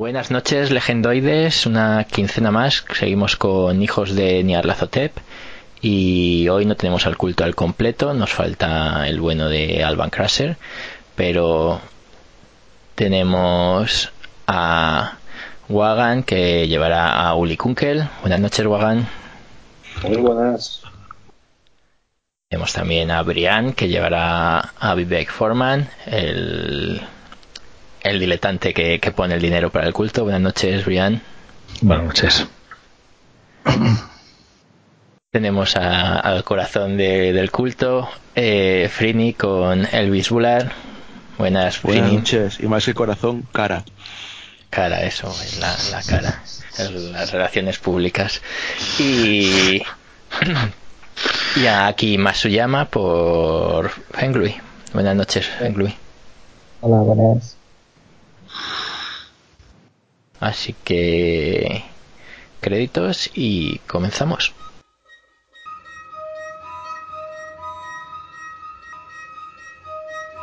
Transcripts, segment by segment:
Buenas noches, legendoides. Una quincena más. Seguimos con Hijos de Nyarlathotep. Y hoy no tenemos al culto al completo. Nos falta el bueno de Alban Crusher. Pero tenemos a Wagan que llevará a Uli Kunkel. Buenas noches, Wagan. Muy buenas. Tenemos también a Brian que llevará a Vivek Forman, el, el diletante que, que pone el dinero para el culto. Buenas noches, Brian. Buenas noches. Tenemos a- al corazón de- del culto, eh, Frini con Elvis Bular. Buenas, Buenas noches. Y más que corazón, cara. Cara, eso, es la, la cara. el- Las relaciones públicas. Y. Y aquí Masuyama por Fenglui. Buenas noches, Fenglui. Hola, buenas. Así que. Créditos y comenzamos.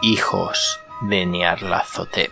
Hijos de Nyarlathotep.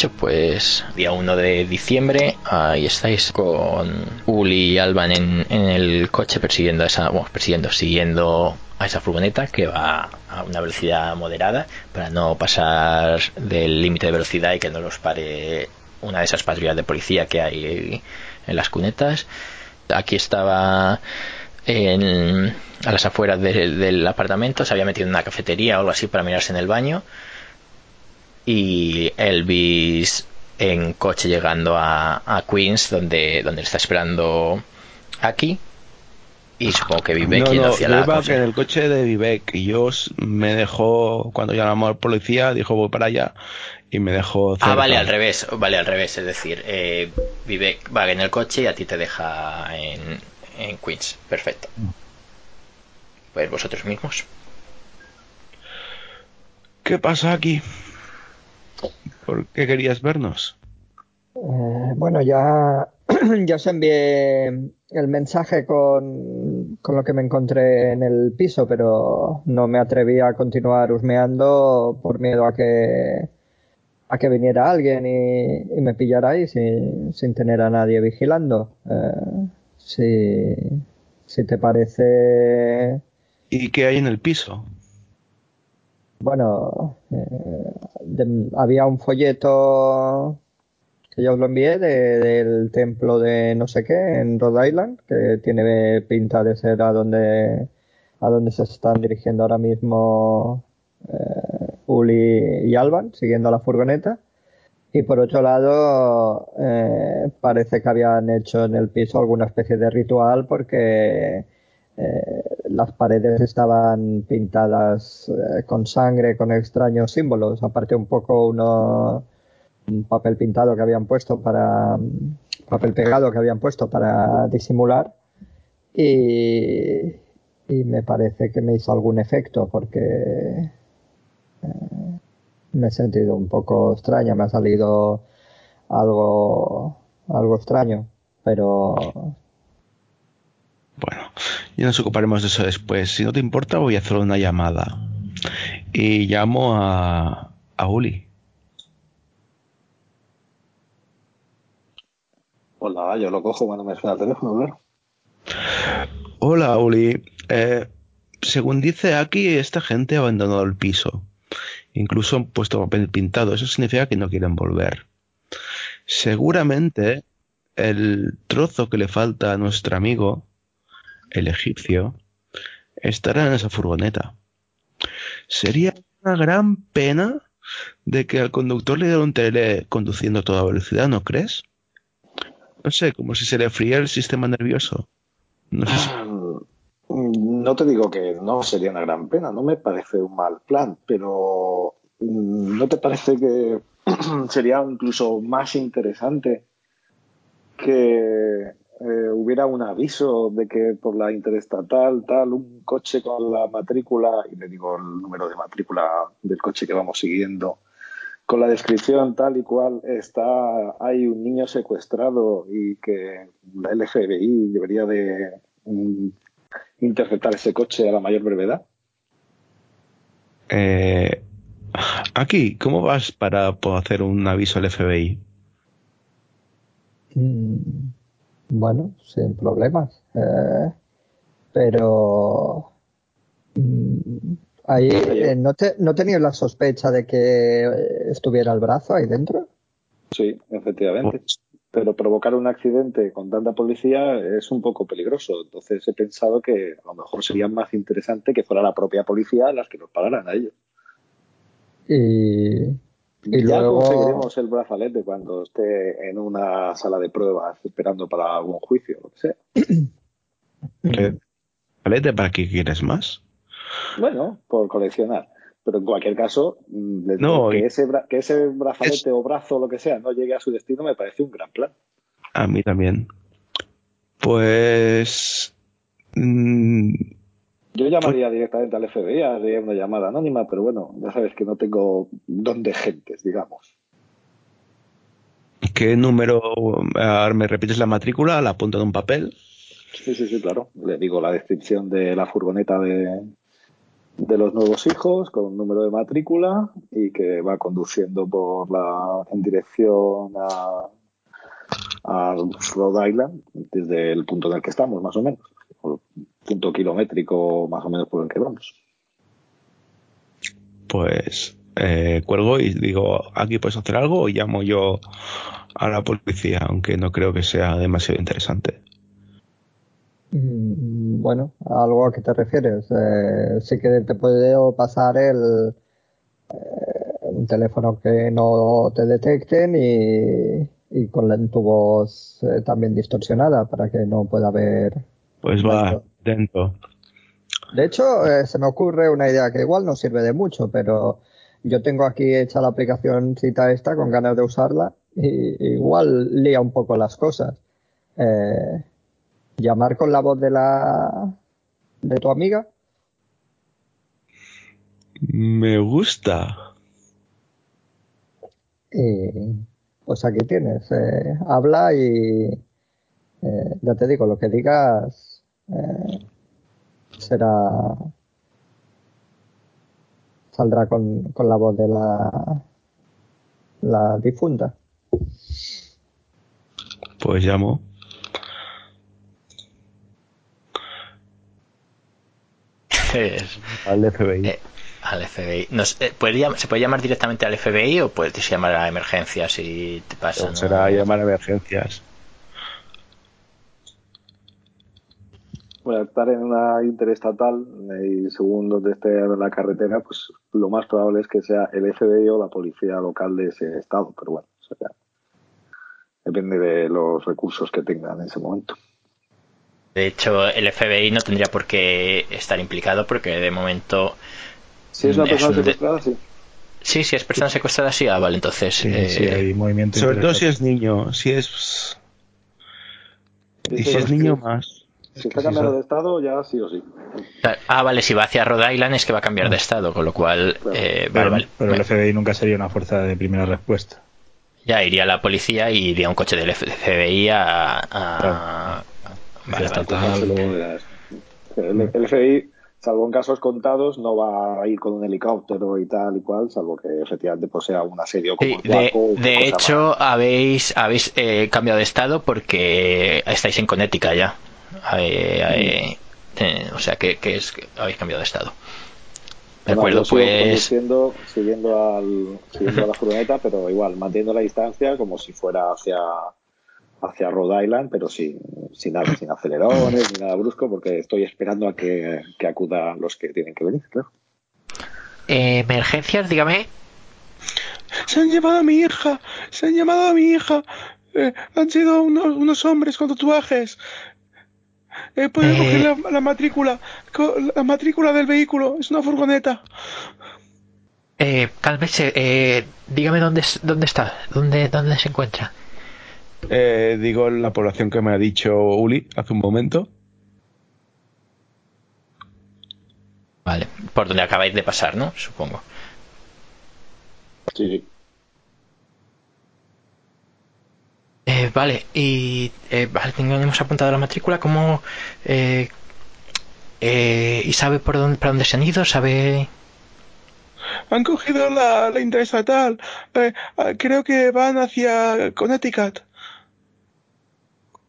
Dicho, pues día 1 de diciembre, ahí estáis con Uli y Alban en, el coche persiguiendo a esa, bueno, persiguiendo, siguiendo a esa furgoneta que va a una velocidad moderada para no pasar del límite de velocidad y que no los pare una de esas patrullas de policía que hay en las cunetas. Aquí estaba en, a las afueras de- del apartamento, se había metido en una cafetería o algo así para mirarse en el baño y Elvis en coche llegando a, a Queens donde, donde está esperando aquí y supongo que vive no, yendo no, hacia yo la iba en el coche de Vivek y yo me dejó, cuando llamamos al policía, dijo voy para allá y me dejó cerca. Ah, vale, al revés, vale, al revés, es decir, eh, Vivek va en el coche y a ti te deja en, en Queens, perfecto. Pues vosotros mismos. ¿Qué pasa aquí? ¿Por qué querías vernos? Eh, bueno, ya, ya os envié el mensaje con, con lo que me encontré en el piso, pero no me atreví a continuar husmeando por miedo a que, a que viniera alguien y, y me pillara ahí sin, sin tener a nadie vigilando. Eh, si, si te parece ¿Y qué hay en el piso? Bueno, eh, había un folleto que yo os lo envié de- del templo de no sé qué en Rhode Island, que tiene pinta de ser a donde, a donde se están dirigiendo ahora mismo eh, Uli y Alban, siguiendo la furgoneta. Y por otro lado, eh, parece que habían hecho en el piso alguna especie de ritual porque eh, las paredes estaban pintadas eh, con sangre, con extraños símbolos, aparte un poco uno, un papel pintado que habían puesto para, papel pegado que habían puesto para disimular. Y, y me parece que me hizo algún efecto porque eh, me he sentido un poco extraña, me ha salido algo, algo extraño, pero Bueno, ya nos ocuparemos de eso después. Si no te importa, voy a hacer una llamada. Y llamo a, a Uli. Hola, yo lo cojo cuando me suena el teléfono, claro. Hola, Uli. Eh, según dice aquí, esta gente ha abandonado el piso. Incluso han puesto papel pintado. Eso significa que no quieren volver. Seguramente el trozo que le falta a nuestro amigo, el egipcio, estará en esa furgoneta. Sería una gran pena de que al conductor le diera un tele conduciendo a toda velocidad, ¿no crees? No sé, como si se le fría el sistema nervioso. No sé si- No te digo que no sería una gran pena, no me parece un mal plan, pero mm, ¿no te parece que sería incluso más interesante que eh, hubiera un aviso de que por la interestatal tal un coche con la matrícula, y le digo el número de matrícula del coche que vamos siguiendo, con la descripción tal y cual está, hay un niño secuestrado y que el FBI debería de mm, interceptar ese coche a la mayor brevedad. Eh, aquí, ¿cómo vas para hacer un aviso al FBI? Mm, Bueno, sin problemas. Eh, pero mm, ahí eh, ¿no, te, ¿no tenías la sospecha de que eh, estuviera el brazo ahí dentro? Sí, efectivamente. Pero provocar un accidente con tanta policía es un poco peligroso. Entonces he pensado que a lo mejor sería más interesante que fuera la propia policía las que nos pararan a ellos. Y, y ya luego conseguiremos el brazalete cuando esté en una sala de pruebas esperando para algún juicio, lo que sea. ¿qué- ¿Palete para qué quieres más? Bueno, por coleccionar. Pero en cualquier caso, mm, No, que, ese bra- que ese brazalete o brazo o lo que sea no llegue a su destino me parece un gran plan. A mí también. Pues... llamaría directamente al FBI, haría una llamada anónima, pero bueno, ya sabes que no tengo don de gentes, digamos. ¿Qué número? Ahora me repites la matrícula, la apunto en un papel. Sí, sí, sí, claro. Le digo la descripción de la furgoneta de, de los nuevos hijos con número de matrícula y que va conduciendo por la en dirección a, a Rhode Island desde el punto en el que estamos, más o menos. Punto kilométrico más o menos por el que vamos. Pues eh, cuelgo y digo, ¿aquí puedes hacer algo? O llamo yo a la policía, aunque no creo que sea demasiado interesante. Mm, Bueno, ¿a algo a qué te refieres? Eh, sí que te puedo pasar el eh, un teléfono que no te detecten y, y con la, tu voz eh, también distorsionada para que no pueda ver. Pues va, dentro. De hecho, eh, se me ocurre una idea que igual no sirve de mucho, pero yo tengo aquí hecha la aplicación cita esta con ganas de usarla y igual lía un poco las cosas. Eh, llamar con la voz de la de tu amiga Me gusta. y pues aquí tienes. eh, habla y eh, ya te digo, lo que digas eh, será saldrá con, con la voz de la la difunta. Pues llamo. Es- Al FBI. eh, al FBI. No eh, ¿puede llam- ¿Se puede llamar directamente al FBI o puedes llamar a emergencia si te pasa? O no? será llamar a emergencias. Bueno, estar en una interestatal eh, y según donde esté la carretera, pues lo más probable es que sea el FBI o la policía local de ese estado, pero bueno, ya depende de los recursos que tengan en ese momento. De hecho, el FBI no tendría por qué estar implicado porque de momento. Si es una Es persona un secuestrada, sí. Sí, si es persona secuestrada, sí, ah, vale, entonces. Sí, eh, sí, hay movimiento Sobre todo si es niño. Si es. Y si es niño más. Si está cambiando de estado, ya sí o sí. Ah, vale, si va hacia Rhode Island es que va a cambiar de estado, con lo cual. Claro. eh, vale, Pero, vale. pero el FBI nunca sería una fuerza de primera respuesta. Ya iría la policía y iría un coche del FBI a. a- Claro. Vale, ya es- El, el FBI, salvo en casos contados, no va a ir con un helicóptero y tal y cual, salvo que efectivamente pues, sea un asedio como Sí, el de, o hecho, habéis, habéis eh, cambiado de estado porque estáis en Connecticut ya. Eh, eh, eh, o sea que, que es que habéis cambiado de estado. De Bueno, acuerdo, pues. siguiendo, al, siguiendo a la furgoneta, pero igual, manteniendo la distancia como si fuera hacia, hacia Rhode Island, pero sin, sin nada, sin acelerones ni nada brusco, porque estoy esperando a que, que acudan los que tienen que venir, claro. Eh, emergencias, dígame. Se han llevado a mi hija, se han llevado a mi hija. Eh, han sido unos, unos hombres con tatuajes. He podido Eh. coger la, la matrícula, la matrícula del vehículo. Es una furgoneta. Eh, cálmese, eh, dígame dónde, dónde está, dónde, dónde se encuentra. Eh, digo la población que me ha dicho Uli hace un momento. Vale, por donde acabáis de pasar, ¿no? Supongo. Sí, Eh, vale, y eh, vale, tenemos apuntado la matrícula, ¿cómo? Eh, eh, ¿Y sabe por dónde, para dónde se han ido? ¿Sabe? Han cogido la, la interestatal. Eh, ah, creo que van hacia Connecticut.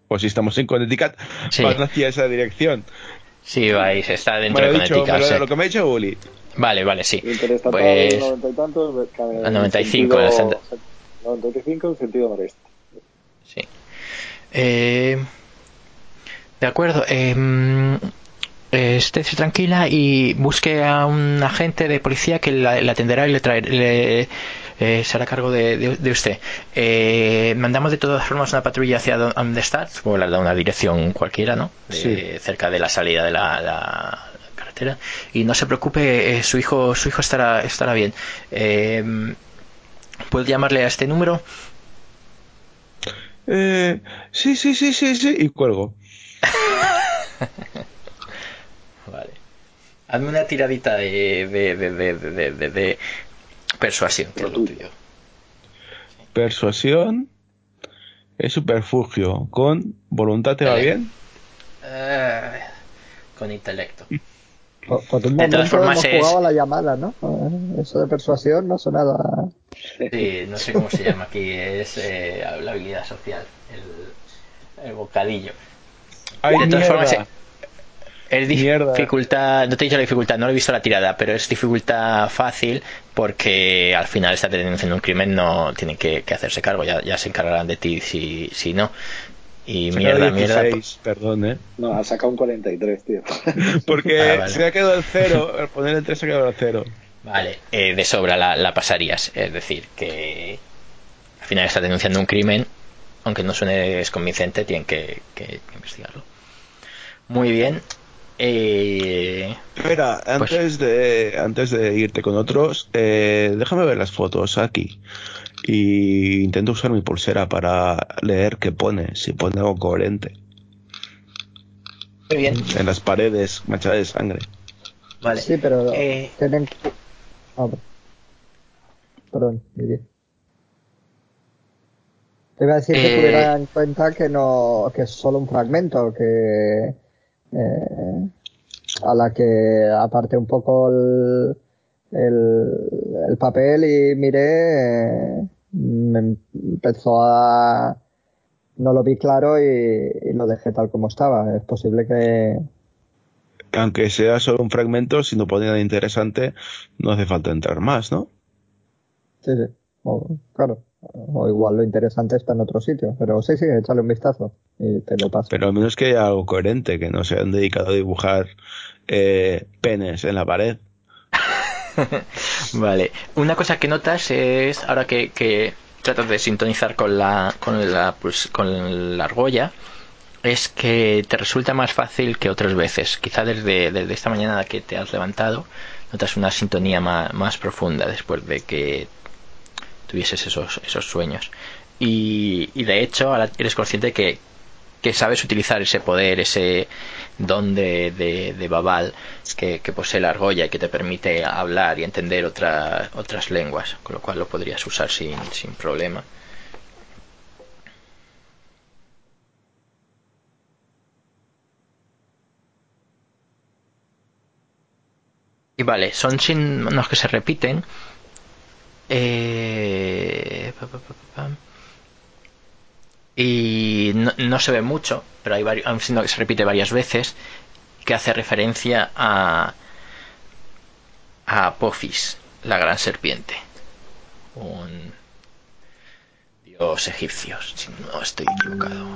O si estamos en Connecticut, Sí. van hacia esa dirección. Sí, vais, está Me dentro lo, de dicho, Connecticut. me lo- sí. lo que me ha dicho Uli. Vale, vale, sí. interestatal Pues, 90 y tantos, a 95 en sentido, centro. 95 en sentido noreste. Sí. Eh, de acuerdo. Eh, mm, eh, estése tranquila y busque a un agente de policía que la, la atenderá y le traerá. Le, eh, se hará cargo de, de- de usted. Eh, mandamos de todas formas una patrulla hacia do- donde está, supongo le da una dirección cualquiera, ¿no? De- Sí. Cerca de la salida de la, la carretera. Y no se preocupe, eh, su hijo, su hijo estará, estará bien. Eh, ¿Puedo llamarle a este número? Eh, sí, sí, sí, sí, sí. Y cuelgo. Vale. Hazme una tiradita de, de, de, de, de, de- de persuasión, que es lo tuyo. Persuasión. Es superfugio. Con voluntad te va bien. Eh, con intelecto. Por, un momento hemos es- jugado a la llamada, ¿no? Eh, Eso de persuasión no sonaba. Sí, no sé cómo se llama aquí, es eh, la habilidad social, el, el bocadillo. Ay, de todas mierda. formas, eh, es Mierda. dificultad, no te he dicho la dificultad, no he visto la tirada, pero es dificultad fácil porque al final está denunciando un crimen, no tienen que, que hacerse cargo, ya, ya se encargarán de ti si, si no. Y Se mierda, mierda. 16, perdón, ¿eh? No, ha sacado un 43, tío. Porque Ah, vale. se ha quedado el cero. Al poner el 3 se ha quedado el cero. Vale, eh, de sobra la, la pasarías. Es decir, que al final está denunciando un crimen, aunque no suene desconvincente, tienen que, que investigarlo. Muy bien. Eh, Espera, Pues- antes de antes de irte con otros, eh, déjame ver las fotos aquí. Y intento usar mi pulsera para leer qué pone, si pone algo coherente. muy bien. En las paredes manchadas de sangre. Vale. Sí, pero Eh. Ah, perdón, Miguel. Te iba a decir que Eh, tuviera en cuenta que no, que es solo un fragmento, que eh, a la que aparte un poco el, el, el papel y miré, eh, me empezó a no lo vi claro y, y lo dejé tal como estaba. Es posible que Aunque sea solo un fragmento, si no pone nada interesante, no hace falta entrar más, ¿no? Sí, sí. O, claro. O igual lo interesante está en otro sitio. Pero sí, sí, échale un vistazo y te lo paso. Pero al menos que haya algo coherente, que no se han dedicado a dibujar eh, penes en la pared. Vale. Una cosa que notas es, ahora que, que tratas de sintonizar con la, con la, pues, con la argolla, es que te resulta más fácil que otras veces. Quizá desde, desde esta mañana que te has levantado, notas una sintonía más, más profunda después de que tuvieses esos, esos sueños. Y, de hecho, ahora eres consciente que, que sabes utilizar ese poder, ese don de, de, Babal que, que posee la argolla y que te permite hablar y entender otra, otras lenguas, con lo cual lo podrías usar sin, sin problema. Y vale, son signos que se repiten. Eh, y no, no se ve mucho, pero hay, varios, hay un signo que se repite varias veces que hace referencia a, a Apophis, la gran serpiente. Un dios egipcio, si no estoy equivocado.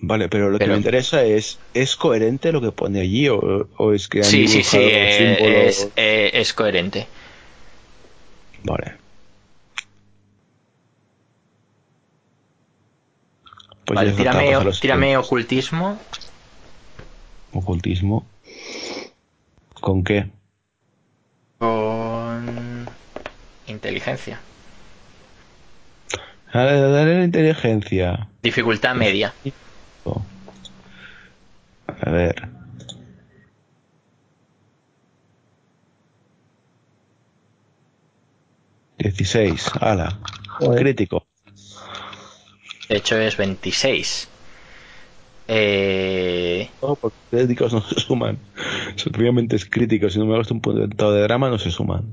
Vale, pero lo que me interesa es, ¿es coherente lo que pone allí o, o es que han Sí, sí, sí, eh, es, eh, es coherente. Vale. Pues Vale, tírame, ocultismo. Ocultismo. ¿Con qué? Con inteligencia. Dale, dale la inteligencia. Dificultad media. A ver. Dieciséis, ala. Joder. Crítico. De hecho es 26. Eh, No, porque críticos no se suman. Obviamente es crítico. Si no me gusta un punto de drama, no se suman.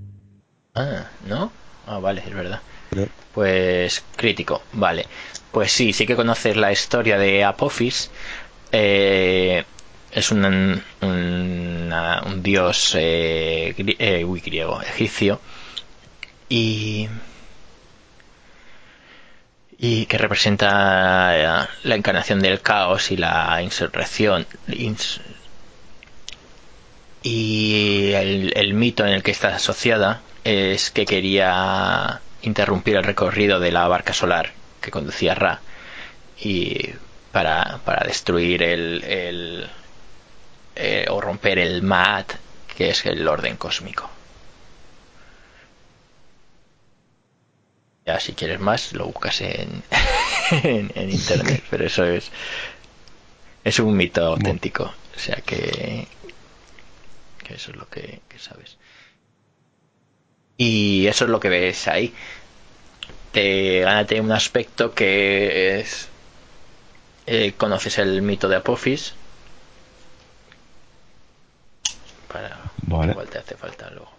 ah, ¿no? Ah, vale, es verdad. Pues crítico, vale. Pues sí, sí que conoces la historia de Apophis. Eh, es un, un, dios eh, eh, uy, griego, egipcio. Y, y que representa eh, la encarnación del caos y la insurrección. Ins- y el mito en el que está asociada es que quería interrumpir el recorrido de la barca solar que conducía Ra y para, para destruir el, el eh, o romper el Maat que es el orden cósmico. Ya si quieres más lo buscas en, en, en internet pero eso es es un mito auténtico o sea que que eso es lo que, que sabes y eso es lo que ves ahí. Te gánate un aspecto que es eh, conoces el mito de Apophis. Para Vale. igual te hace falta luego.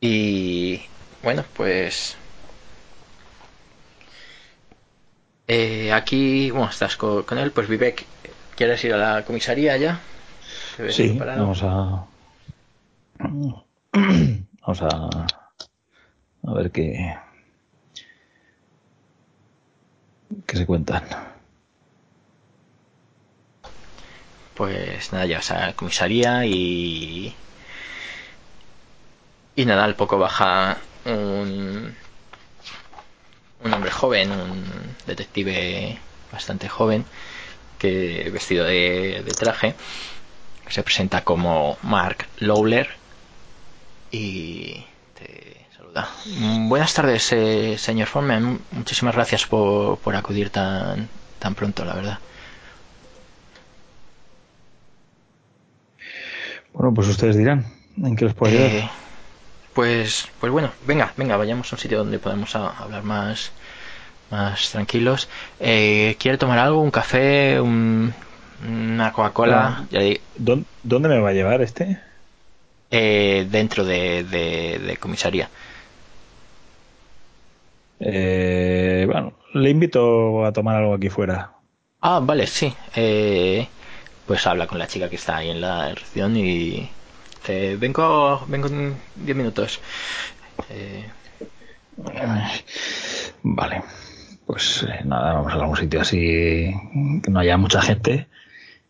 Y bueno pues eh, aquí bueno estás co- con, él pues Vivek ¿quieres ir a la comisaría ya? ¿Te ves Sí, preparado? vamos a. Vamos a. A ver qué. ¿Qué se cuentan? Pues nada, ya a la comisaría y. Y nada, al poco baja un. Un hombre joven, un detective bastante joven, que vestido de, de traje, que se presenta como Mark Lawler y te saluda. Buenas tardes, eh, señor Foreman. Muchísimas gracias por, por acudir tan, tan pronto, la verdad. Bueno, pues ustedes dirán. ¿En qué les puedo ayudar? Eh, pues, pues bueno, venga, venga, vayamos a un sitio donde podamos a- hablar más, más tranquilos. Eh, ¿Quiere tomar algo? ¿Un café? Un- ¿Una Coca-Cola? Ah. Ya di- ¿Dón- ¿Dónde me va a llevar este? eh, dentro de, de, de comisaría. Eh, bueno, le invito a tomar algo aquí fuera. Ah, vale, sí. Eh, pues habla con la chica que está ahí en la recepción y dice, vengo, vengo en 10 minutos. Eh, Vale. Pues eh, nada, vamos a algún sitio así que no haya mucha gente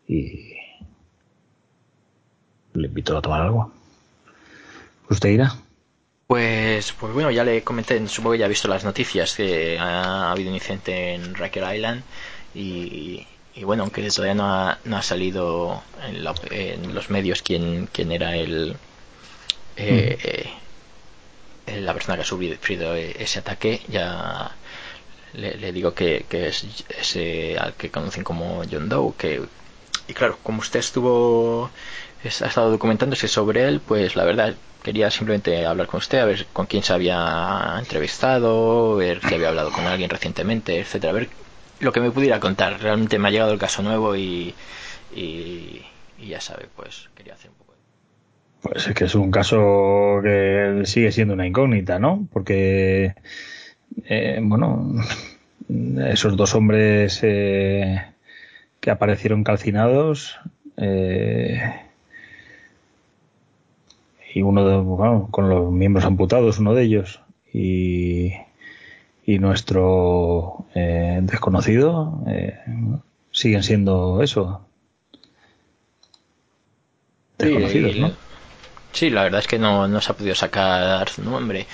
y le invito a tomar algo. ¿Usted irá? Pues, pues bueno, ya le comenté, supongo que ya ha visto las noticias que ha habido un incidente en Riker Island y, y bueno, aunque todavía no ha, no ha salido en, la- en los medios quién, quién era el, eh, eh, la persona que ha sufrido ese ataque, ya le, digo que, que es ese al que conocen como John Doe, que y claro, como usted estuvo es- ha estado documentándose sobre él, pues la verdad quería simplemente hablar con usted, a ver con quién se había entrevistado, ver si había hablado con alguien recientemente, etcétera, ver lo que me pudiera contar. Realmente me ha llegado el caso nuevo y, ya sabe, pues quería hacer un poco. Pues es que es un caso que sigue siendo una incógnita, ¿no? Porque eh, bueno, esos dos hombres eh, que aparecieron calcinados eh, y uno de, con los miembros amputados, uno de ellos, y, y nuestro eh, desconocido eh, siguen siendo eso. Desconocidos, Sí, ¿no? Sí, la verdad es que no, no se ha podido sacar su nombre.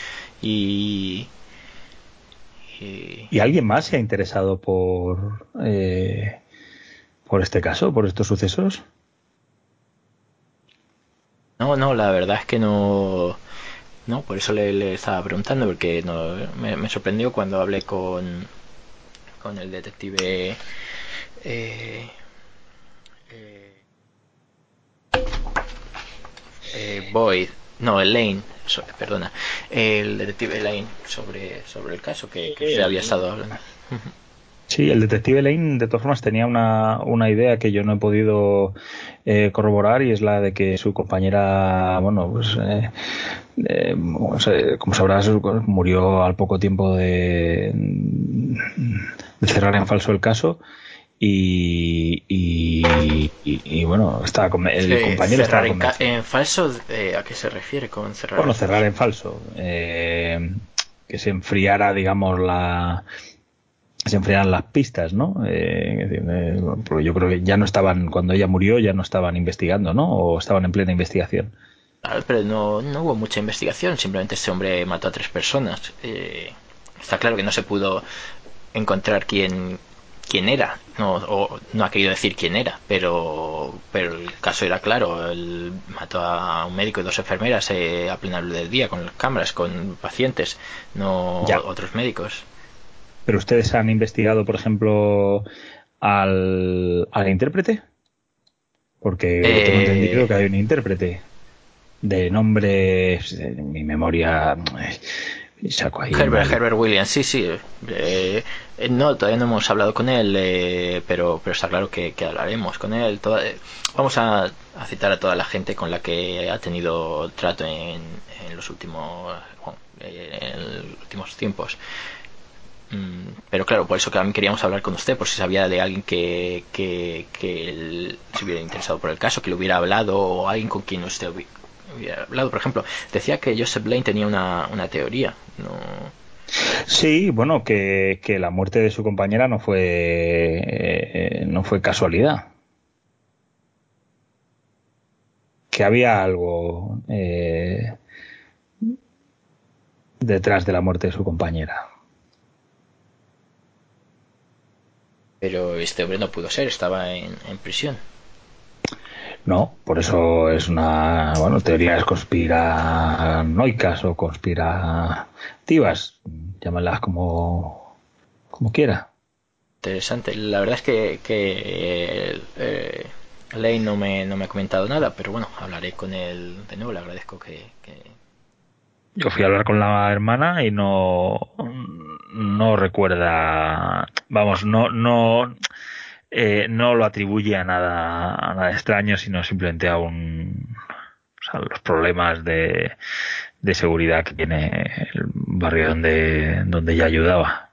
Y. y- ¿Y alguien más se ha interesado por, eh, por este caso, por estos sucesos? No, no, la verdad es que no. No, por eso le, le estaba preguntando, porque no, me, me sorprendió cuando hablé con, con el detective. Eh, eh, eh, Boyd, no, Elaine, so- perdona, el detective Elaine sobre, sobre el caso que, que usted había estado hablando. Sí, el detective Lane, de todas formas, tenía una, una idea que yo no he podido eh, corroborar y es la de que su compañera, bueno, pues, eh, eh, como sabrás, murió al poco tiempo de, de cerrar en falso el caso. Y, y, y- y, bueno, con, el compañero cerrar estaba en, en falso, eh, ¿a qué se refiere con cerrar? Bueno, en cerrar en falso. eh, que se enfriara, digamos, la. Se enfriaran las pistas, ¿no? Eh, eh, porque yo creo que ya no estaban, cuando ella murió, ya no estaban investigando, ¿no? O estaban en plena investigación. Ah, pero no, no hubo mucha investigación, simplemente este hombre mató a tres personas. Eh, está claro que no se pudo encontrar quién, quién era, no, o no ha querido decir quién era, pero, pero el caso era claro. Él mató a un médico y dos enfermeras eh, a plena luz del día, con cámaras, con pacientes, no Ya. otros médicos. Pero ustedes han investigado, por ejemplo, al, al intérprete? Porque Eh, tengo entendido que hay un intérprete de nombre, en mi memoria, eh, saco ahí. Herbert. Herbert Williams, sí, sí. Eh, eh, no, todavía no hemos hablado con él, eh, pero, pero está claro que, que hablaremos con él. Toda- eh, vamos a, a citar a toda la gente con la que ha tenido trato en, en los últimos, bueno, eh, en los últimos tiempos. Mm, Pero claro, por eso que queríamos hablar con usted, por si sabía de alguien que, que, se hubiera interesado por el caso, que le hubiera hablado, o alguien con quien usted hubi- hubiera hablado. Por ejemplo, decía que Joseph Blaine tenía una, una teoría. No, Sí, bueno, que, que la muerte de su compañera no fue eh, no fue casualidad. Que había algo eh, detrás de la muerte de su compañera. Pero este hombre no pudo ser, estaba en, en prisión. No, por eso es una, bueno, teorías conspiranoicas o conspirativas, llámalas como, como quiera. Interesante. La verdad es que, que eh, Lane no me, no me ha comentado nada, pero bueno, hablaré con él de nuevo. Le agradezco que, que- Yo fui a hablar con la hermana y no, no recuerda, vamos, no, no, eh, no lo atribuye a nada, a nada extraño, sino simplemente a un, o sea, los problemas de, de seguridad que tiene el barrio donde, donde ella ayudaba.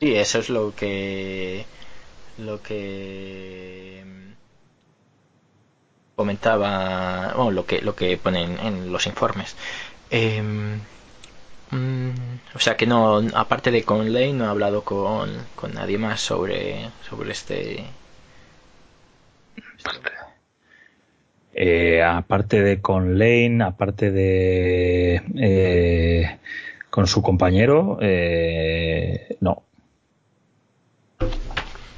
Sí, eso es lo que lo que comentaba, bueno, lo que lo que ponen en los informes. Mm, o sea que no, aparte de con Lane, no he hablado con, con nadie más sobre sobre este. Eh, aparte de con Lane, aparte de eh, con su compañero, eh, no.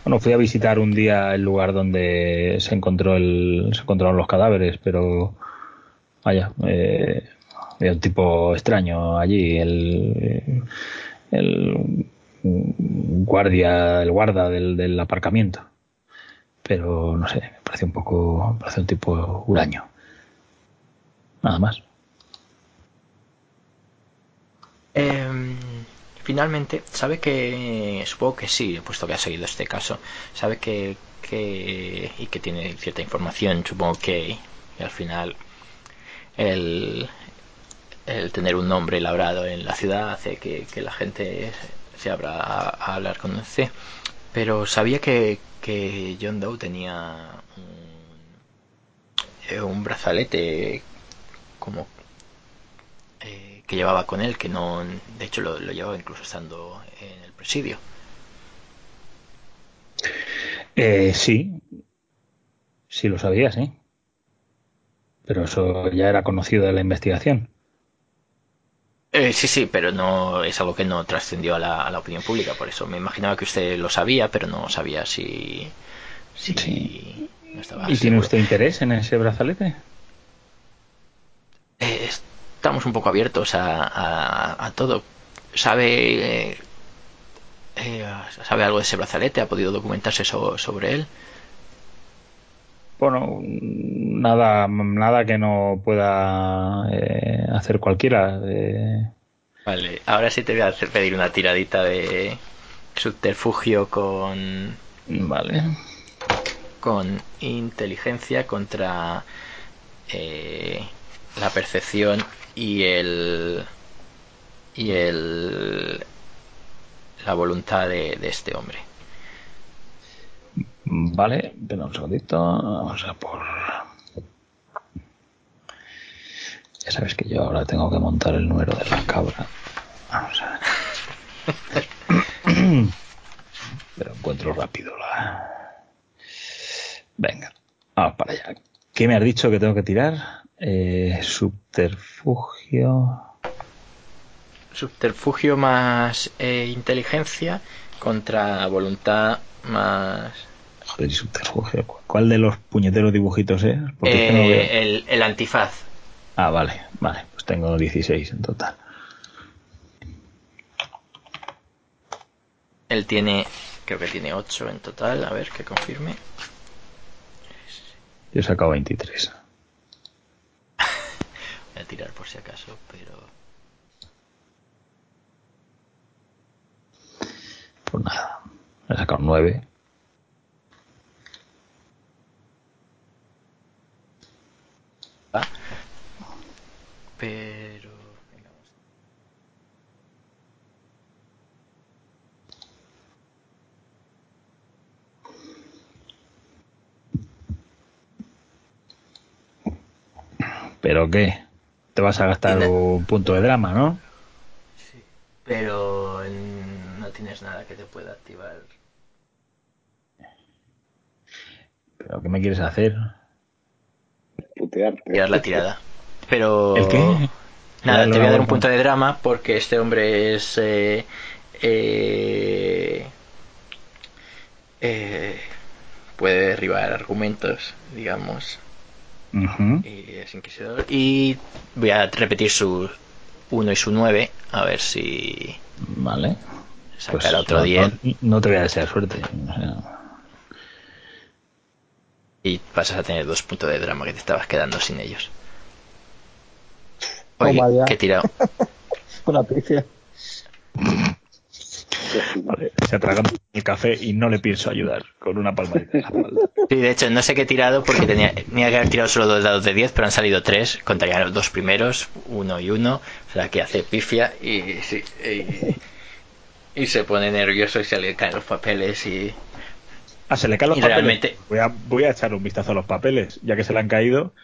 Bueno, fui a visitar un día el lugar donde se encontró el, se encontraron los cadáveres, pero vaya, eh, había un tipo extraño allí, el, el guardia, el guarda del, aparcamiento pero no sé, me parece un poco, me parece un tipo huraño. Nada más. Em, finalmente, sabe que, supongo que sí, puesto que ha seguido este caso, sabe que, que y que tiene cierta información, supongo que, que al final el, el tener un nombre labrado en la ciudad hace que, que la gente se abra a, hablar con usted. Pero sabía que, que John Doe tenía un, eh, un brazalete como que llevaba con él, que no, de hecho lo, lo llevaba incluso estando en el presidio. Eh, sí, sí lo sabía, sí. Pero eso ya era conocido de la investigación. Eh, sí, sí, pero no es algo que no trascendió a la, a la opinión pública, por eso me imaginaba que usted lo sabía, pero no sabía si, si Sí. no ¿Y tiene usted interés en ese brazalete? Eh, estamos un poco abiertos a, a, a todo. ¿Sabe, eh, eh, ¿Sabe algo de ese brazalete? ¿Ha podido documentarse so- sobre él? Bueno, nada, nada que no pueda eh, hacer cualquiera. Vale, ahora sí te voy a hacer pedir una tiradita de subterfugio con, vale. con inteligencia contra eh, la percepción y el y el la voluntad de, de este hombre. Vale, espera un segundito. Vamos a por. Ya sabes que yo ahora tengo que montar el número de la cabra. Vamos a ver. Pero encuentro rápido la. Venga, vamos para allá. ¿Qué me has dicho que tengo que tirar? Eh, subterfugio. Subterfugio más eh, inteligencia contra voluntad más Joder, y subterfugio. ¿Cuál de los puñeteros dibujitos es? Porque es que no eh, veo. el, el antifaz. Ah, vale, vale. Pues tengo 16 en total. Él tiene, creo que tiene 8 en total. A ver, que confirme. Yo he sacado 23. Voy a tirar por si acaso, pero Pues nada. He sacado 9. va. Pero venga, vamos. ¿Pero qué? Te vas a gastar Tiene- un punto de drama, ¿no? Pero mm, no tienes nada que te pueda activar. ¿Pero qué me quieres hacer? Putearte. Tirar la tirada. Pero ¿El qué? Nada, te voy a dar un punto de drama porque este hombre es. eh, eh, eh, puede derribar argumentos, digamos. Y es inquisidor. Y voy a repetir su 1 y su 9. A ver si Vale. sacará otro no, 10. no- no te voy a desear suerte. o sea, Y pasas a tener dos puntos de drama que te estabas quedando sin ellos. Toma Oye, ya. que he tirado. Una pifia. Vale, se atraganta el café y no le pienso ayudar con una palmadita en la espalda. Sí, de hecho, no sé qué he tirado porque tenía, tenía que haber tirado solo dos dados de 10, pero han salido tres. Contaría los dos primeros, uno y uno. O sea, que hace pifia y, sí, y, y se pone nervioso y se le caen los papeles y... Ah, se le caen los papeles. realmente- Voy a, voy a echar un vistazo a los papeles, ya que se le han caído.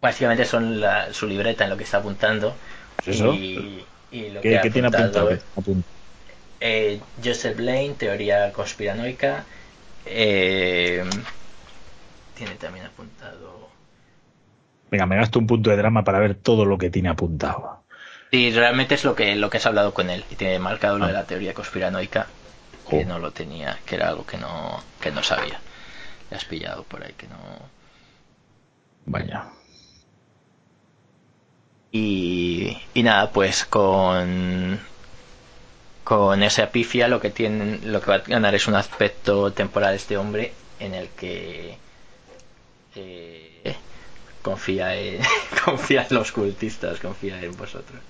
Básicamente son la- su libreta en lo que está apuntando. Pues eso. Y, y lo ¿Qué, que ha qué tiene apuntado, eh, Joseph Lane, teoría conspiranoica. eh, tiene también apuntado... Venga, me gasto un punto de drama para ver todo lo que tiene apuntado. Y realmente es lo que, lo que has hablado con él. Y tiene marcado lo Ah. de la teoría conspiranoica, que Jo. no lo tenía, que era algo que no, que no sabía. Le has pillado por ahí que no. Vaya. Y, y nada, pues con con esa pifia lo que tienen, lo que va a ganar es un aspecto temporal este hombre en el que eh, confía en confía en los cultistas, confía en vosotros.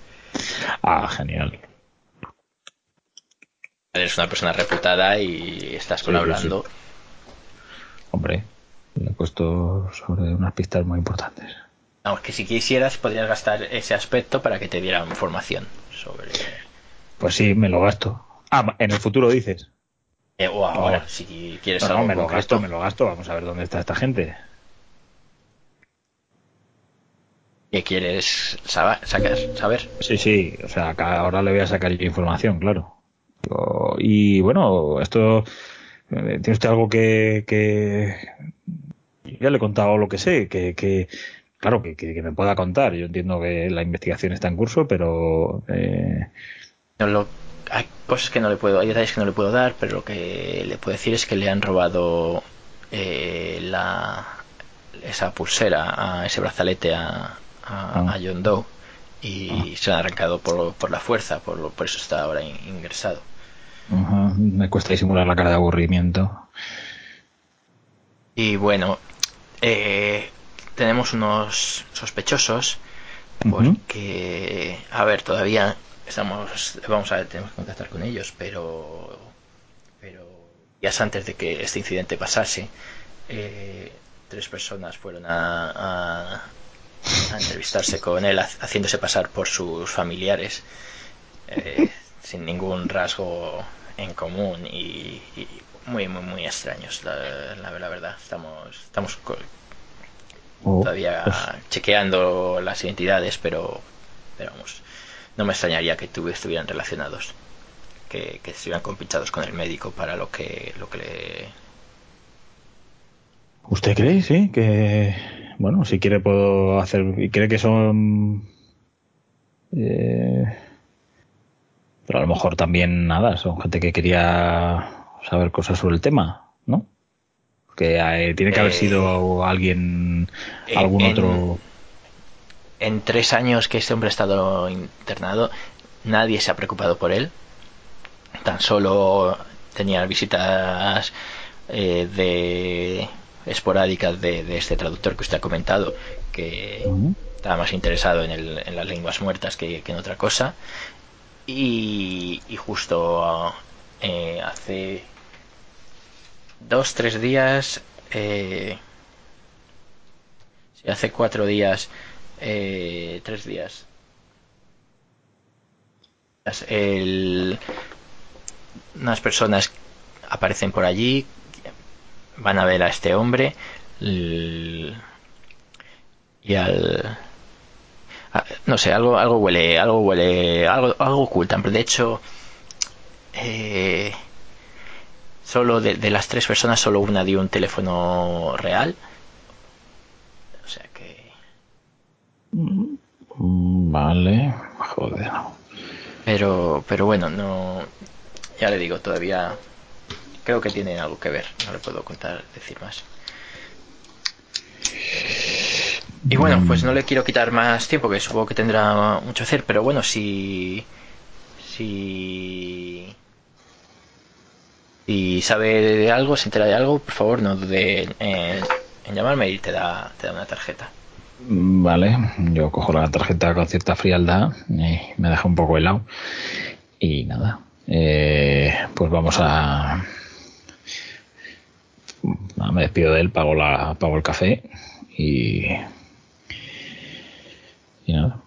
Ah, genial. Eres una persona reputada y estás Sí, colaborando. Hombre, le he puesto sobre unas pistas muy importantes. Vamos, que si quisieras podrías gastar ese aspecto para que te dieran información sobre... Pues sí, me lo gasto. Ah, en el futuro dices. Eh, o ahora, No. si quieres No, no, me lo gasto, me lo gasto. Vamos a ver dónde está esta gente. ¿Qué quieres saber? sacar, saber? Sí, sí, o sea, acá ahora le voy a sacar yo información, claro. Y bueno, esto. eh, ¿Tiene usted algo que, que- Ya le he contado lo que sé, que. que claro, que, que- que me pueda contar. Yo entiendo que la investigación está en curso, pero. eh, No lo- hay cosas que no le puedo, hay detalles que no le puedo dar, pero lo que le puedo decir es que le han robado eh, la, esa pulsera, a ese brazalete a, a, Ah. a John Doe y se lo han arrancado por, por la fuerza, por, lo- por eso está ahora in- ingresado. me cuesta disimular la cara de aburrimiento. Y bueno, eh, tenemos unos sospechosos porque, a ver, todavía estamos, vamos a ver, tenemos que contactar con ellos, pero, pero días antes de que este incidente pasase, eh, tres personas fueron a, a- a entrevistarse con él, ha- haciéndose pasar por sus familiares, eh, sin ningún rasgo en común y, y muy, muy, muy extraños, la, la- la verdad. Estamos, estamos Oh, todavía pues, chequeando las identidades, pero, pero vamos, no me extrañaría que tuvi- estuvieran relacionados, que, que estuvieran compinchados con el médico para lo que, lo que le... ¿Usted cree, sí? Que. Bueno, si quiere puedo hacer. ¿Y cree que son. eh, pero a lo mejor también nada, son gente que quería saber cosas sobre el tema. Que eh, tiene que haber Eh, sido alguien, en- algún en- otro. En tres años que este hombre ha estado internado, nadie se ha preocupado por él. Tan solo tenía visitas eh, de esporádicas de, de este traductor que usted ha comentado, que Ujú. estaba más interesado en, el- en las lenguas muertas que, que en otra cosa. Y, y justo eh, hace dos, tres días, eh, sí, hace cuatro días, eh, tres días, el- unas personas aparecen por allí, van a ver a este hombre y al no sé algo algo huele algo huele algo algo ocultan pero de hecho eh, solo de, de las tres personas solo una dio un teléfono real. O sea que Mm, Vale, joder. pero pero bueno no ya le digo todavía creo que tienen algo que ver. No le puedo contar decir más. Y bueno pues no le quiero quitar más tiempo que supongo que tendrá mucho hacer pero bueno si si si sabe de algo se entera de algo por favor no dude en, llamarme y te da te da una tarjeta Vale, yo cojo la tarjeta con cierta frialdad y me deja un poco helado. Y nada, eh, pues vamos a... me despido de él, pago, la, pago el café y... Y nada.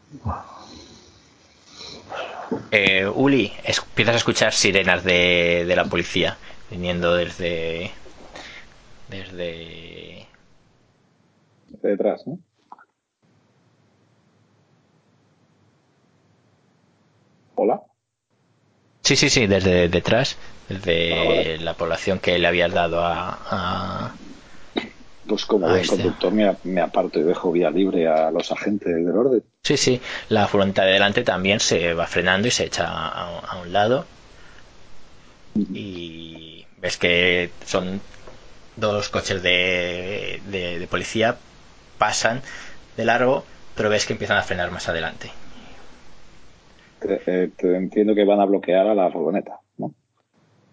Eh, Uli, es- empiezas a escuchar sirenas de, de la policía viniendo desde. desde. De detrás, ¿no? Hola. Sí, sí, sí, desde detrás, desde Ah, la población que le habías dado a. a- Pues como buen conductor me, me aparto y dejo vía libre a los agentes del orden. Sí, sí, la furgoneta de delante también se va frenando y se echa a, a un lado. Y ves que son dos coches de, de, de policía, pasan de largo, pero ves que empiezan a frenar más adelante. Te, eh, te entiendo que van a bloquear a la furgoneta.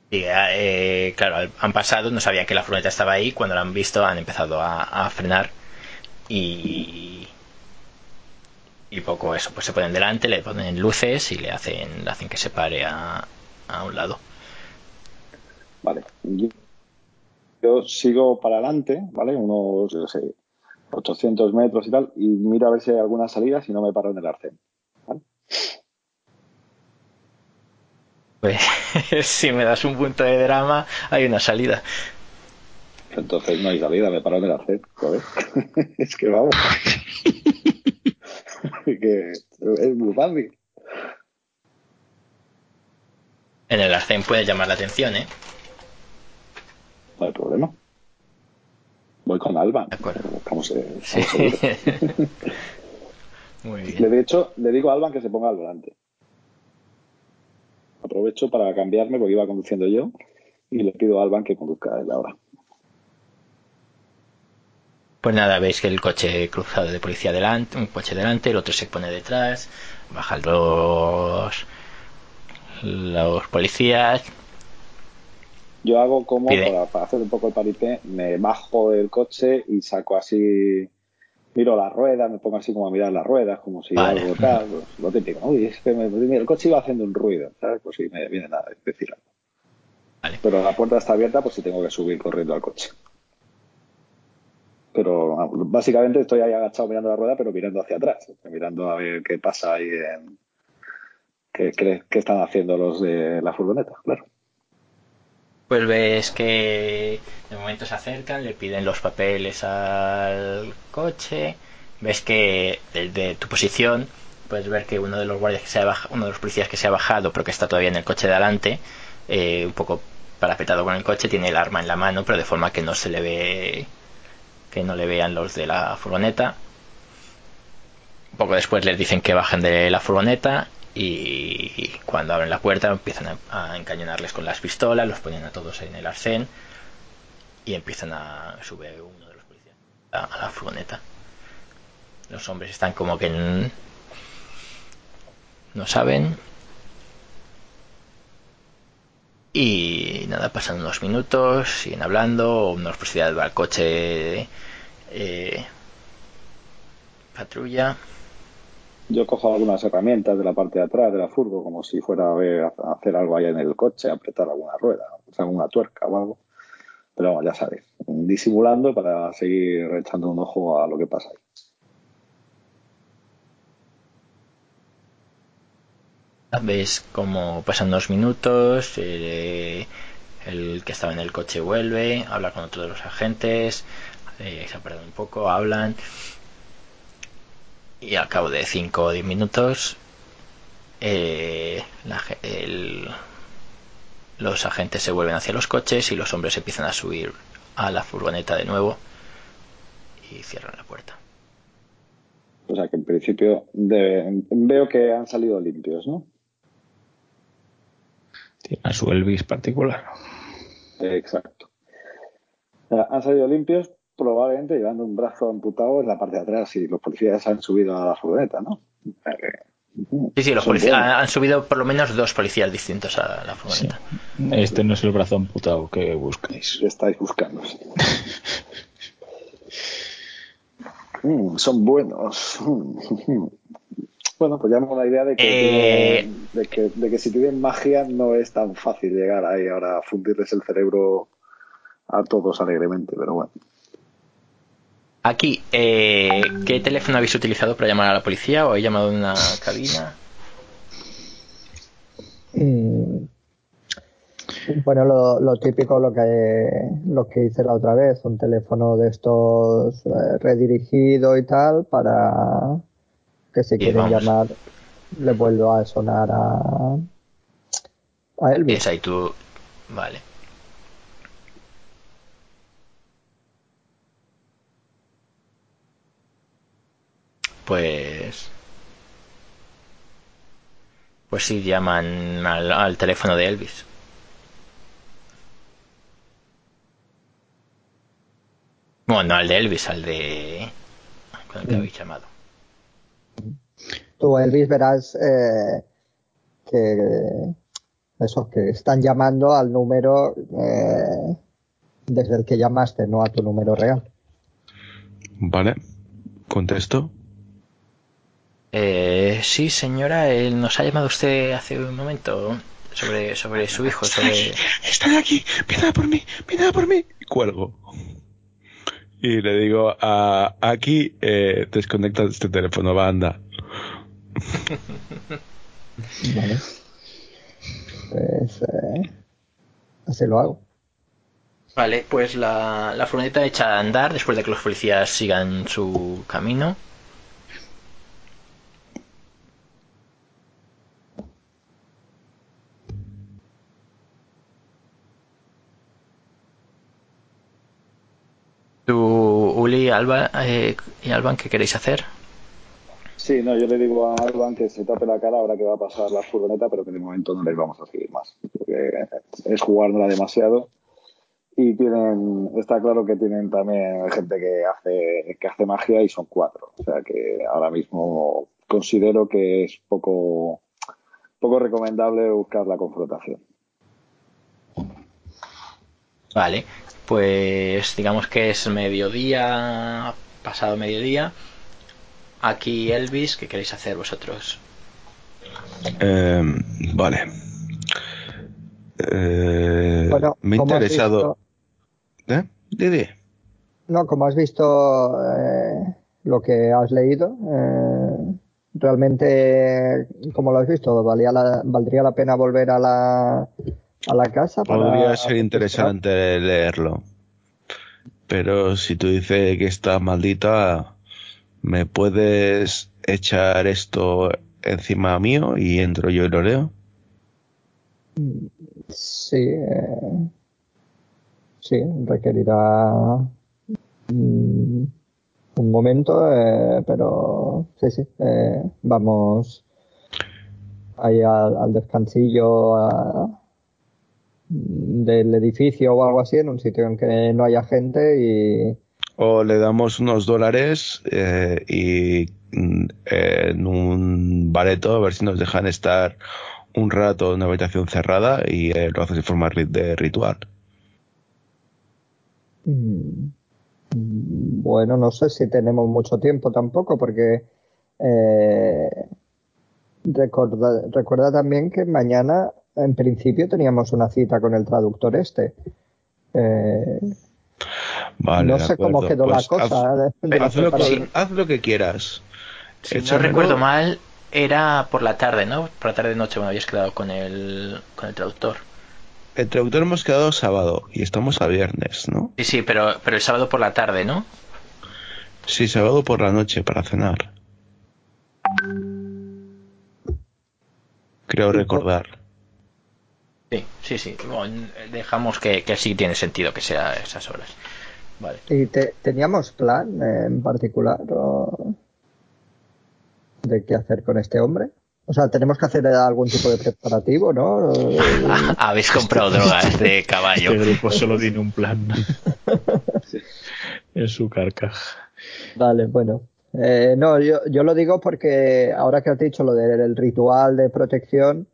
Y eh, claro, han pasado, no sabían que la furgoneta estaba ahí, cuando la han visto han empezado a, frenar y poco eso, pues se ponen delante, le ponen luces y le hacen, hacen que se pare a, a un lado. Vale. Yo, yo sigo para adelante, ¿vale? Unos, yo sé, 800 metros y tal, y miro a ver si hay alguna salida, si no me paro en el arcén. ¿vale? Pues si me das un punto de drama, hay una salida. Entonces no hay salida, me paro en el arcén. Joder. es que vamos. que es muy fácil. En el arcén puede llamar la atención, ¿eh? No hay problema. Voy con Alba. De acuerdo. Estamos, eh, Sí. Muy bien. de hecho, le digo a Alban que se ponga al volante. Aprovecho para cambiarme porque iba conduciendo yo y le pido a Alban que conduzca él ahora. Pues nada, veis que el coche cruzado de policía delante, un coche delante, el otro se pone detrás, bajan los los policías, Yo hago como, para, para hacer un poco el paripé, me bajo del coche y saco así, miro las ruedas, me pongo así como a mirar las ruedas, como si Vale. algo tal, pues, lo típico. Uy, es que me- el coche iba haciendo un ruido, ¿sabes? Pues sí, me viene nada decir algo. Vale. Pero la puerta está abierta por si tengo que subir corriendo al coche. Pero básicamente estoy ahí agachado mirando la rueda, pero mirando hacia atrás, mirando a ver qué pasa ahí en... ¿Qué, qué, qué están haciendo los de la furgoneta? Claro. Pues ves que de momento se acercan, le piden los papeles al coche, ves que desde tu posición puedes ver que uno de los guardias que se ha bajado, uno de los policías que se ha bajado, pero que está todavía en el coche de adelante, eh, un poco parapetado con el coche, tiene el arma en la mano, pero de forma que no se le ve, que no le vean los de la furgoneta. Un poco después les dicen que bajen de la furgoneta y cuando abren la puerta empiezan a, a encañonarles con las pistolas, los ponen a todos en el arcén y empiezan a sube uno de los policías a, la furgoneta. Los hombres están como que no saben y nada, pasan unos minutos, siguen hablando, uno de los policías al coche eh, patrulla Yo cojo algunas herramientas de la parte de atrás de la furgo, como si fuera a, hacer algo ahí en el coche, apretar alguna rueda, alguna tuerca o algo. Pero vamos, ya sabes, disimulando para seguir echando un ojo a lo que pasa ahí. ves como pasan dos minutos eh, el que estaba en el coche vuelve habla con otro de los agentes eh, se apartan un poco hablan y al cabo de 5 o 10 minutos eh, la el- los agentes se vuelven hacia los coches y los hombres empiezan a subir a la furgoneta de nuevo y cierran la puerta O sea que en principio de- veo que han salido limpios, ¿no? Tiene a su Elvis particular. Exacto. O sea, han salido limpios, probablemente llevando un brazo amputado en la parte de atrás y los policías han subido a la furgoneta, ¿no? Sí, sí, los policías han subido por lo menos dos policías distintos a la furgoneta Este no es el brazo amputado que buscáis. estáis buscando. sí. Mm, son buenos. Bueno, pues ya me da la idea de que, Eh. de, que, de que si tienen magia no es tan fácil llegar ahí ahora a fundirles el cerebro a todos alegremente, pero bueno. Aquí, eh, ¿qué teléfono habéis utilizado para llamar a la policía o habéis llamado a una cabina? Mm, Bueno, lo, lo típico, lo que, lo que hice la otra vez, un teléfono de estos eh, redirigido y tal, para que si Y quieren vamos. llamar, le vuelvo a sonar a, a Elvis. Es ahí tú. Vale. Pues. Pues sí, llaman al, al teléfono de Elvis. Bueno, no al de Elvis, al de. Con el que habéis llamado. Tú, Elvis, verás eh, que eso, que están llamando al número eh, desde el que llamaste, no a tu número real. Vale. Contesto. Eh, sí, señora, eh, nos ha llamado usted hace un momento sobre, sobre su hijo, sobre... Estoy aquí. Viene a por mí. Viene a por mí. Y cuelgo. Y y le digo a aquí eh, desconecta este teléfono, banda. Vale. Pues eh, así lo hago. Vale, pues la, la furgoneta echa a andar después de que los policías sigan su camino. Tú, Uli Alba, eh, y Alban, ¿qué queréis hacer? Sí, no, yo le digo a Alban que se tape la cara ahora que va a pasar la furgoneta, pero que de momento no les vamos a seguir más. Porque es jugárnosla demasiado. Y tienen, está claro que tienen también gente que hace, que hace magia y son cuatro. O sea que ahora mismo considero que es poco, poco recomendable buscar la confrontación. Vale, pues digamos que es mediodía, pasado mediodía. Aquí Elvis, ¿qué queréis hacer vosotros? Eh, vale. Eh, Bueno, me ha ¿cómo has interesado. ¿Eh? Didi. No, como has visto eh, lo que has leído, eh, realmente, como lo has visto, valía la- valdría la pena volver a la, a la casa para... Podría ser interesante leerlo. Pero si tú dices que está maldita, ¿me puedes echar esto encima mío y entro yo y lo leo? Sí, eh, sí, requerirá mm, un momento, eh, pero sí, sí, eh, vamos ahí al, al descansillo a- del edificio o algo así, en un sitio en que no haya gente y O le damos unos dólares eh, y mm, en un bareto a ver si nos dejan estar un rato en una habitación cerrada y eh, lo haces de forma de ritual. Mm, Bueno, no sé si tenemos mucho tiempo tampoco, porque eh, recuerda también que mañana, en principio, teníamos una cita con el traductor este. Eh, Vale, no sé cómo quedó Pues la cosa. haz- de- de haz, lo que, preparar- haz lo que quieras. Si no recuerdo mal, era por la tarde, ¿no? Por la tarde noche, bueno, habías quedado con el, con el traductor. El traductor hemos quedado sábado y estamos a viernes, ¿no? Sí, sí, pero, pero el sábado por la tarde, ¿no? Sí, sábado por la noche para cenar. Creo recordar. Sí, sí, sí. Bueno, dejamos que, que sí tiene sentido que sea esas horas. Vale. ¿Y te- teníamos plan en particular o de qué hacer con este hombre? O sea, tenemos que hacer algún tipo de preparativo, ¿no? Habéis comprado drogas de caballo. Este grupo solo tiene un plan en su carcaja. Vale, bueno. Eh, no, yo, yo lo digo porque ahora que has dicho lo del ritual de protección,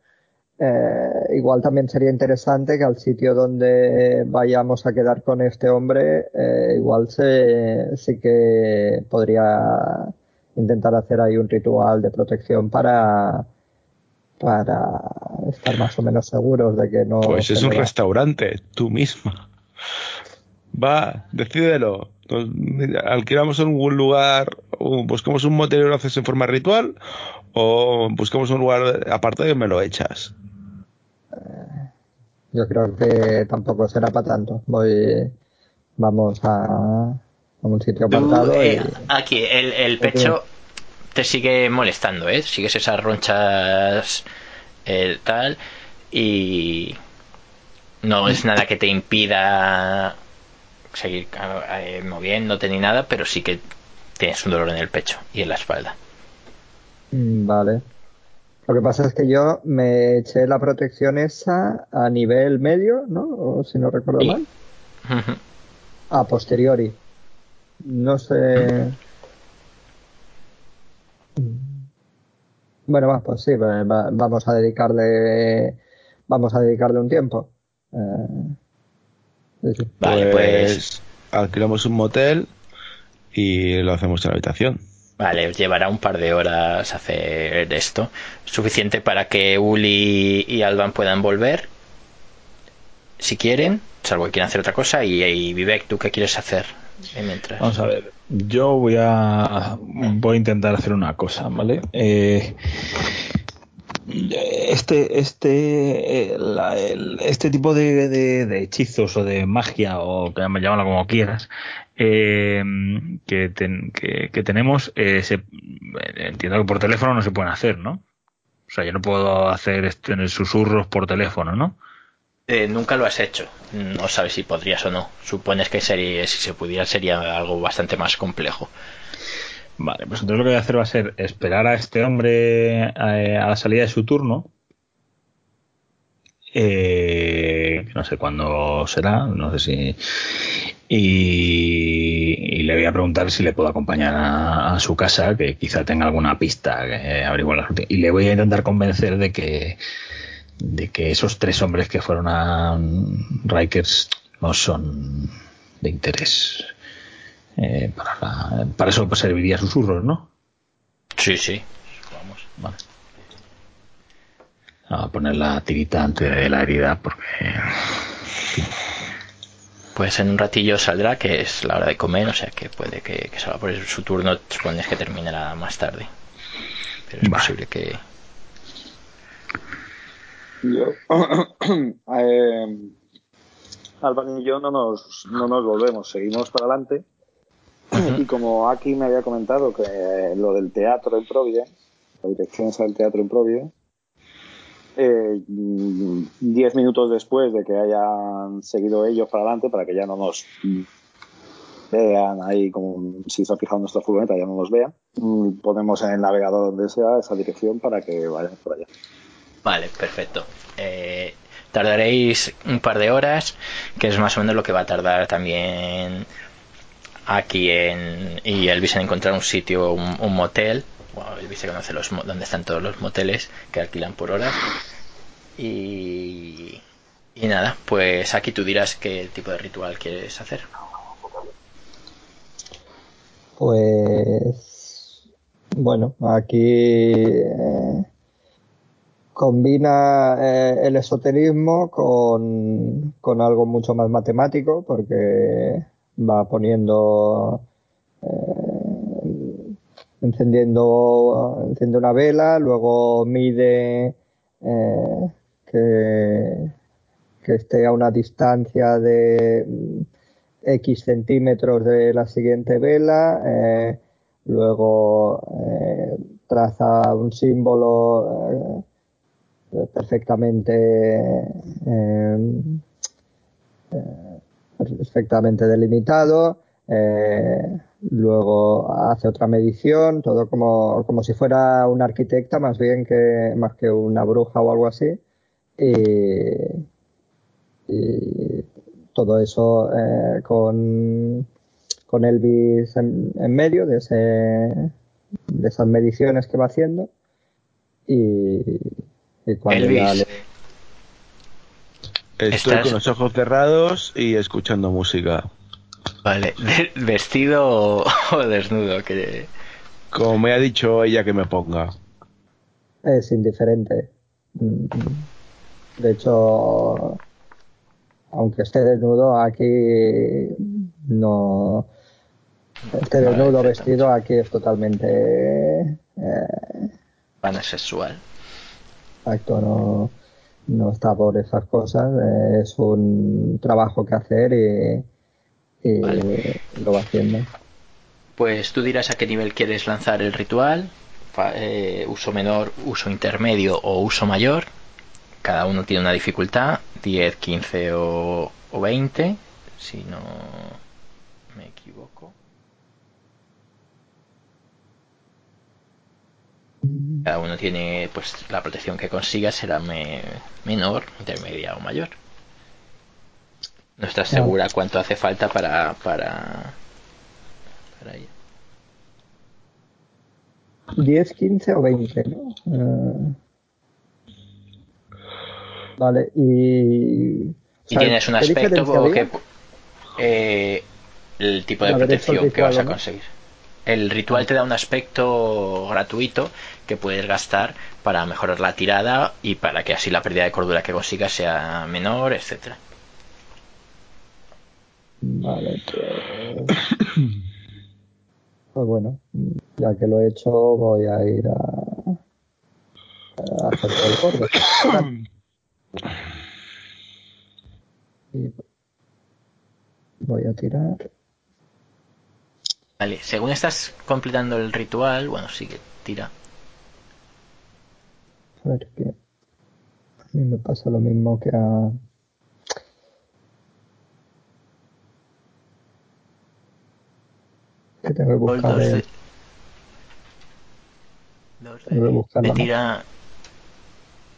eh, igual también sería interesante que al sitio donde vayamos a quedar con este hombre, eh, igual se, sí que podría intentar hacer ahí un ritual de protección para, para estar más o menos seguros de que no. Pues es un restaurante, tú misma. Va, decídelo. Nos- alquilamos en un lugar, buscamos un motel y lo haces en forma ritual, o buscamos un lugar aparte y me lo echas. Yo creo que tampoco será para tanto. Voy, vamos a, a un sitio Tú, apartado eh, y aquí, el, el pecho te sigue molestando, ¿eh? Sigues esas ronchas eh, tal y no es nada que te impida seguir eh, moviéndote ni nada, pero sí que tienes un dolor en el pecho y en la espalda. Mm, Vale. Lo que pasa es que yo me eché la protección esa a nivel medio, ¿no? O si no recuerdo Sí. mal. A posteriori. No sé. Bueno, va, pues sí, va- va- vamos a dedicarle. Vamos a dedicarle un tiempo. Eh, sí. Vale, pues alquilamos un motel y lo hacemos en la habitación. Vale, llevará un par de horas hacer esto. Suficiente para que Uli y Alban puedan volver. Si quieren, salvo que quieran hacer otra cosa. Y, y Vivek, ¿tú qué quieres hacer? mientras. Vamos a ver, yo voy a voy a intentar hacer una cosa, ¿vale? Eh, este este eh, este tipo de, de- hechizos o de magia o que llámalo como quieras eh, que, que, tenemos eh, entiendo que por teléfono no se pueden hacer, ¿no? O sea, yo no puedo hacer este, susurros por teléfono, ¿no? Eh, nunca lo has hecho. No sabes si podrías o no. Supones que sería, si se pudiera sería algo bastante más complejo. Vale, pues entonces lo que voy a hacer va a ser esperar a este hombre eh, a la salida de su turno. Eh, no sé cuándo será, no sé si. Y, le voy a preguntar si le puedo acompañar a, su casa, que quizá tenga alguna pista que averiguar las últimas- Y le voy a intentar convencer de que, de que esos tres hombres que fueron a Rikers no son de interés. Eh, para, la- para eso pues, serviría susurros, ¿no? Sí, sí. Vamos. Vale. Vamos a poner la tirita antes de la herida porque Pues en un ratillo saldrá, que es la hora de comer, o sea que puede que, que salga por su turno. Supones que terminará más tarde. Pero es Vale. posible que. Yo, eh, Alban y yo no nos, no nos volvemos, seguimos para adelante. Y como aquí me había comentado que lo del teatro en Providence, la dirección es al teatro en Providence, eh, mm, diez minutos después de que hayan seguido ellos para adelante, para que ya no nos vean ahí, como si se ha fijado nuestra furgoneta, ya no nos vean, mm, ponemos en el navegador donde sea esa dirección para que vayan por allá. Vale, perfecto. Eh, tardaréis un par de horas, que es más o menos lo que va a tardar también aquí en y Elvis en encontrar un sitio, un, un motel. Bueno, Elvis se conoce los, donde están todos los moteles que alquilan por horas. Y, y nada, pues aquí tú dirás qué tipo de ritual quieres hacer. Pues bueno, aquí eh, combina eh, el esoterismo con, con algo mucho más matemático porque va poniendo eh, encendiendo enciende una vela, luego mide eh, que, esté a una distancia de mm, X centímetros de la siguiente vela, eh, luego traza un símbolo perfectamente perfectamente delimitado, eh, luego hace otra medición, todo como, como si fuera una arquitecta más bien que más que una bruja o algo así. Y, y todo eso eh, con, con Elvis en, en medio de, ese, de esas mediciones que va haciendo. Y, y cuando ya Elvis, le- Estoy Estás- con los ojos cerrados y escuchando música. vale, de- vestido o, desnudo, que Como me ha dicho ella que me ponga. es indiferente. De hecho, aunque esté desnudo, aquí no. Esté No, desnudo vestido, aquí es totalmente. Eh, pansexual. acto no, no está por esas cosas. eh, es un trabajo que hacer y, y Vale. lo va haciendo. Pues tú dirás a qué nivel quieres lanzar el ritual, eh, uso menor, uso intermedio o uso mayor. Cada uno tiene una dificultad, 10, 15 o, o 20, si no me equivoco. Cada uno tiene, pues la protección que consiga será me- menor, intermedia o mayor. No estás Claro. segura cuánto hace falta para, para, para ello. 10, 15 o 20, ¿no? Eh, vale, y. Y tienes un ¿qué aspecto que eh, el tipo de protección que vas a conseguir. El ritual te da un aspecto gratuito que puedes gastar para mejorar la tirada y para que así la pérdida de cordura que consigas sea menor, etcétera. Vale, pues. Bueno, ya que lo he hecho, voy a ir a, a hacer todo el corte. Y voy a tirar. Vale, según estás completando el ritual, bueno, sigue, tira. A ver que a mí me pasa lo mismo que a. Que tengo que buscar. el- de- dos Tengo que de- buscar la tira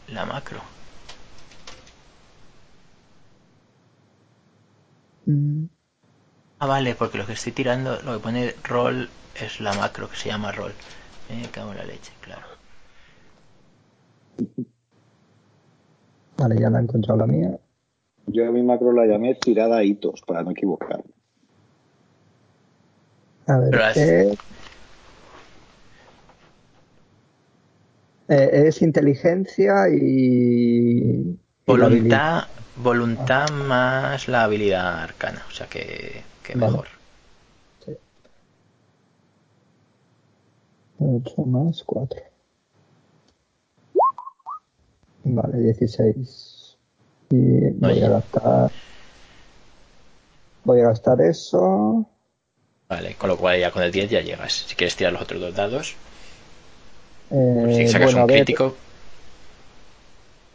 la macro. Mm, Ah, vale, porque lo que estoy tirando, lo que pone roll es la macro que se llama roll. Me cago en la leche, claro. Vale, ya la he encontrado la mía. Yo a mi macro la llamé tirada a hitos, para no equivocarme. A ver, es, eh, es inteligencia y. Voluntad, voluntad más la habilidad arcana, o sea que, que Vale. mejor. 8 más 4. Vale, 16. Y voy a gastar. Voy a gastar eso. Vale, con lo cual ya con el 10 ya llegas. Si quieres tirar los otros dos dados, Eh, pues si sacas bueno, un crítico,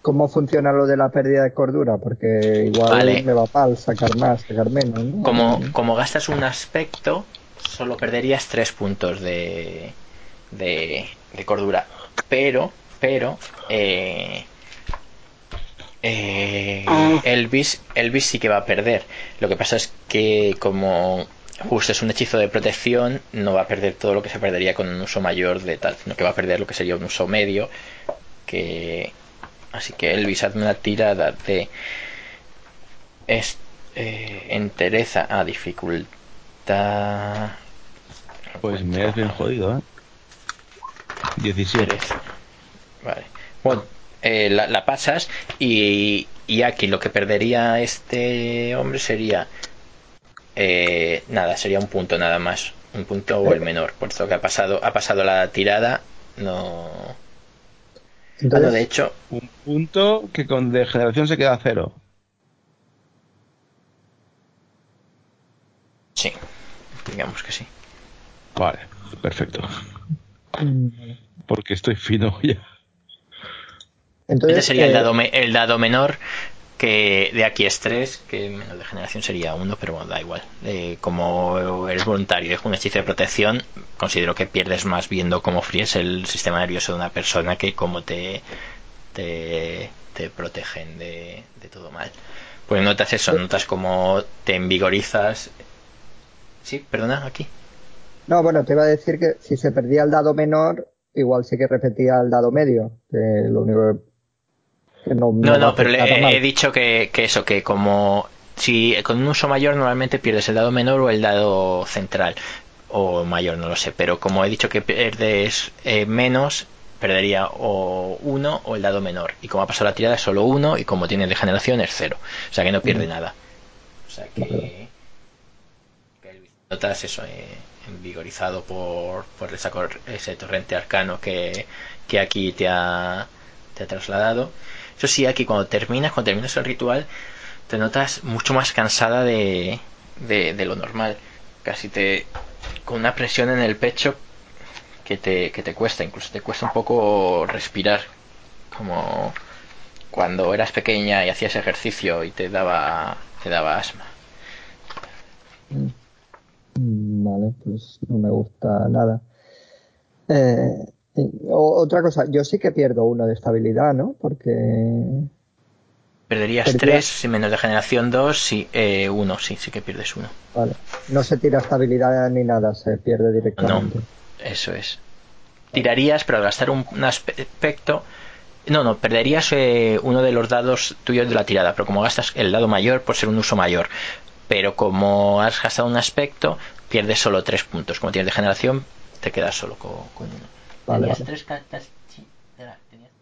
cómo funciona lo de la pérdida de cordura, porque igual Vale. me va mal sacar más, sacar menos. ¿no? como, como gastas un aspecto, solo perderías 3 puntos de, de, de cordura. Pero, pero, eh, eh, Elvis, Elvis sí que va a perder. Lo que pasa es que como justo es un hechizo de protección, no va a perder todo lo que se perdería con un uso mayor de tal, sino que va a perder lo que sería un uso medio. Que así que Elvis hazme una tirada de es, eh, entereza a dificultad. Pues me has bien jodido, ¿eh? 17. Entereza. Vale. Bueno, eh, la, la pasas y, y aquí lo que perdería este hombre sería eh, nada, sería un punto nada más, un punto o el menor, puesto que ha pasado ha pasado la tirada, no. Ah, no, Entonces, de hecho, Un punto que con degeneración se queda a cero. sí, digamos que sí. Vale, perfecto. mm, Porque estoy fino ya. Entonces Este sería el eh, dado, me- el dado menor, que de aquí es 3, que menos de generación sería 1, pero bueno, da igual. Eh, como eres voluntario y es un hechizo de protección, considero que pierdes más viendo cómo fríes el sistema nervioso de una persona que cómo te, te, te protegen de, de todo mal. Pues notas eso, notas como te envigorizas. Sí, perdona, aquí. No, bueno, te iba a decir que si se perdía el dado menor, igual sí que repetía el dado medio. Que lo único que no. No, pero le, he dicho que, que eso, que como si con un uso mayor normalmente pierdes el dado menor o el dado central o mayor, no lo sé, pero como he dicho que pierdes eh, menos, perdería o uno o el dado menor. Y como ha pasado la tirada es solo uno y como tiene degeneración es cero. O sea que no pierde nada. O sea que, notas eso, eh, envigorizado por, por esa ese torrente arcano que, que aquí te ha, te ha trasladado. Eso sí, aquí cuando terminas, cuando terminas el ritual, te notas mucho más cansada de, de, lo normal. Casi te. con una presión en el pecho que te, que te cuesta, incluso te cuesta un poco respirar. Como cuando eras pequeña y hacías ejercicio y te daba, te daba asma. Vale, pues no me gusta nada. Eh, otra cosa, yo sí que pierdo uno de estabilidad, ¿no? Porque. Perderías Perdía- 3, si menos de generación 2, sí, 1, sí, sí que pierdes uno. Vale, no se tira estabilidad ni nada, se pierde directamente. Eso es. Tirarías, pero al gastar un, un aspecto. No, no, perderías eh, uno de los dados tuyos de la tirada, pero como gastas el dado mayor por ser un uso mayor. Pero como has gastado un aspecto, pierdes solo tres puntos. Como tienes de generación, te quedas solo con, con uno. Vale, Tenías vale. tres cartas. Sí, tenías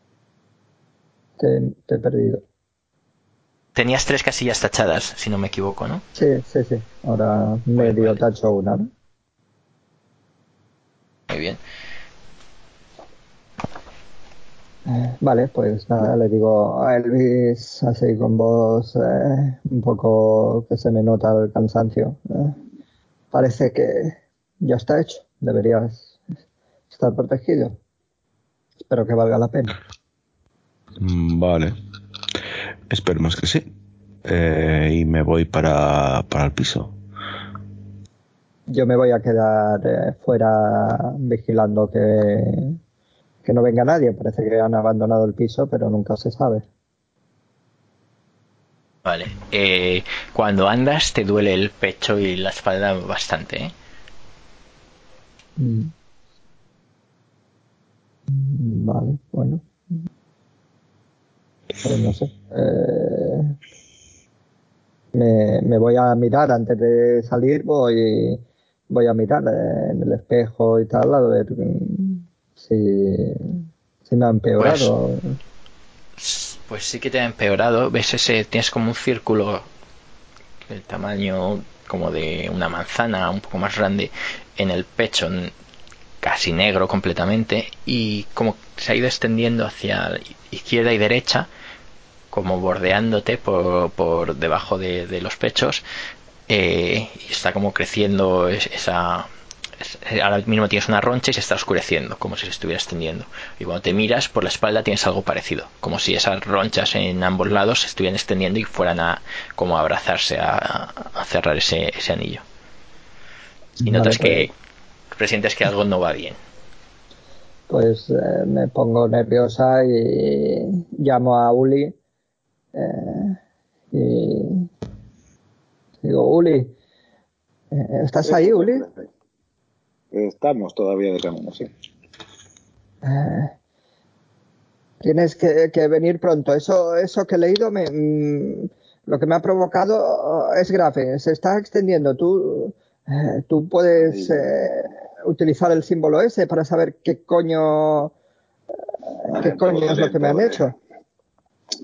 Te, te he perdido. tenías tres casillas tachadas, si no me equivoco, ¿no? Sí, sí, sí. Ahora medio vale. tacho una, ¿no? Muy bien. Vale, pues nada, le digo a Elvis así con voz eh, un poco que se me nota el cansancio. eh. Parece que ya está hecho. Deberías estar protegido. Espero que valga la pena. Mm, Vale. Esperemos que sí. Eh, y me voy para, para el piso. Yo me voy a quedar eh, fuera vigilando que, que no venga nadie. Parece que han abandonado el piso, pero nunca se sabe. Vale. Eh, cuando andas te duele el pecho y la espalda bastante, ¿eh? Mm. Vale, bueno. Pues no sé. Eh, me, me voy a mirar antes de salir, voy, voy a mirar en el espejo y tal, a ver si, si me ha empeorado. Pues sí que te ha empeorado. Ves ese, tienes como un círculo del tamaño como de una manzana, un poco más grande, en el pecho, casi negro completamente, y como se ha ido extendiendo hacia izquierda y derecha, como bordeándote por, por debajo de, de los pechos, eh, y está como creciendo es- esa... es- Ahora mismo tienes una roncha y se está oscureciendo, como si se estuviera extendiendo. Y cuando te miras por la espalda tienes algo parecido, como si esas ronchas en ambos lados se estuvieran extendiendo y fueran a como a abrazarse, a, a cerrar ese, ese anillo. Y notas pues- que presientes que algo no va bien. Pues eh, me pongo nerviosa y llamo a Uli eh, y digo, Uli, eh, ¿estás ahí, Uli? Estamos todavía de camino, sí. Eh, tienes que, que venir pronto. Eso, eso que he leído, me, mm, lo que me ha provocado es grave. Se está extendiendo. Tú, eh, tú puedes eh, utilizar el símbolo ese para saber qué coño, qué coño es lo que me han hecho.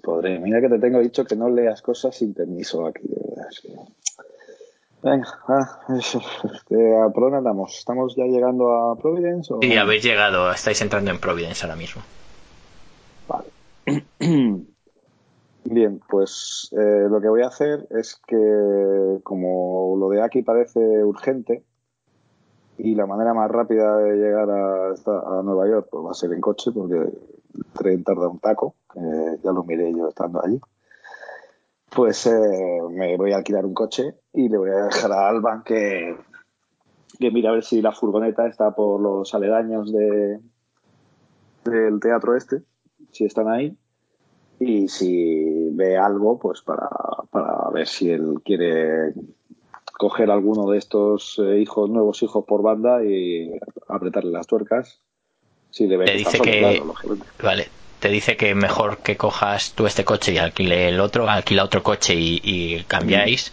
Podré. Mira que te tengo dicho que no leas cosas sin permiso aquí, Venga, ah, eso, este, ¿a por dónde andamos? ¿Estamos ya llegando a Providence? O... Y habéis llegado, estáis entrando en Providence ahora mismo. Vale. Bien, pues eh, lo que voy a hacer es que como lo de aquí parece urgente y la manera más rápida de llegar a, a Nueva York pues va a ser en coche porque el tren tarda un taco, que ya lo miré yo estando allí, pues eh, me voy a alquilar un coche y le voy a dejar a Alban que, que mira a ver si la furgoneta está por los aledaños de, del teatro este, si están ahí. Y si ve algo, pues para, para ver si él quiere coger alguno de estos eh, hijos, nuevos hijos por banda y apretarle las tuercas. Si le Te que dice solo, que- claro. Vale, te dice que mejor que cojas tú este coche y alquile el otro, alquila otro coche y, y cambiáis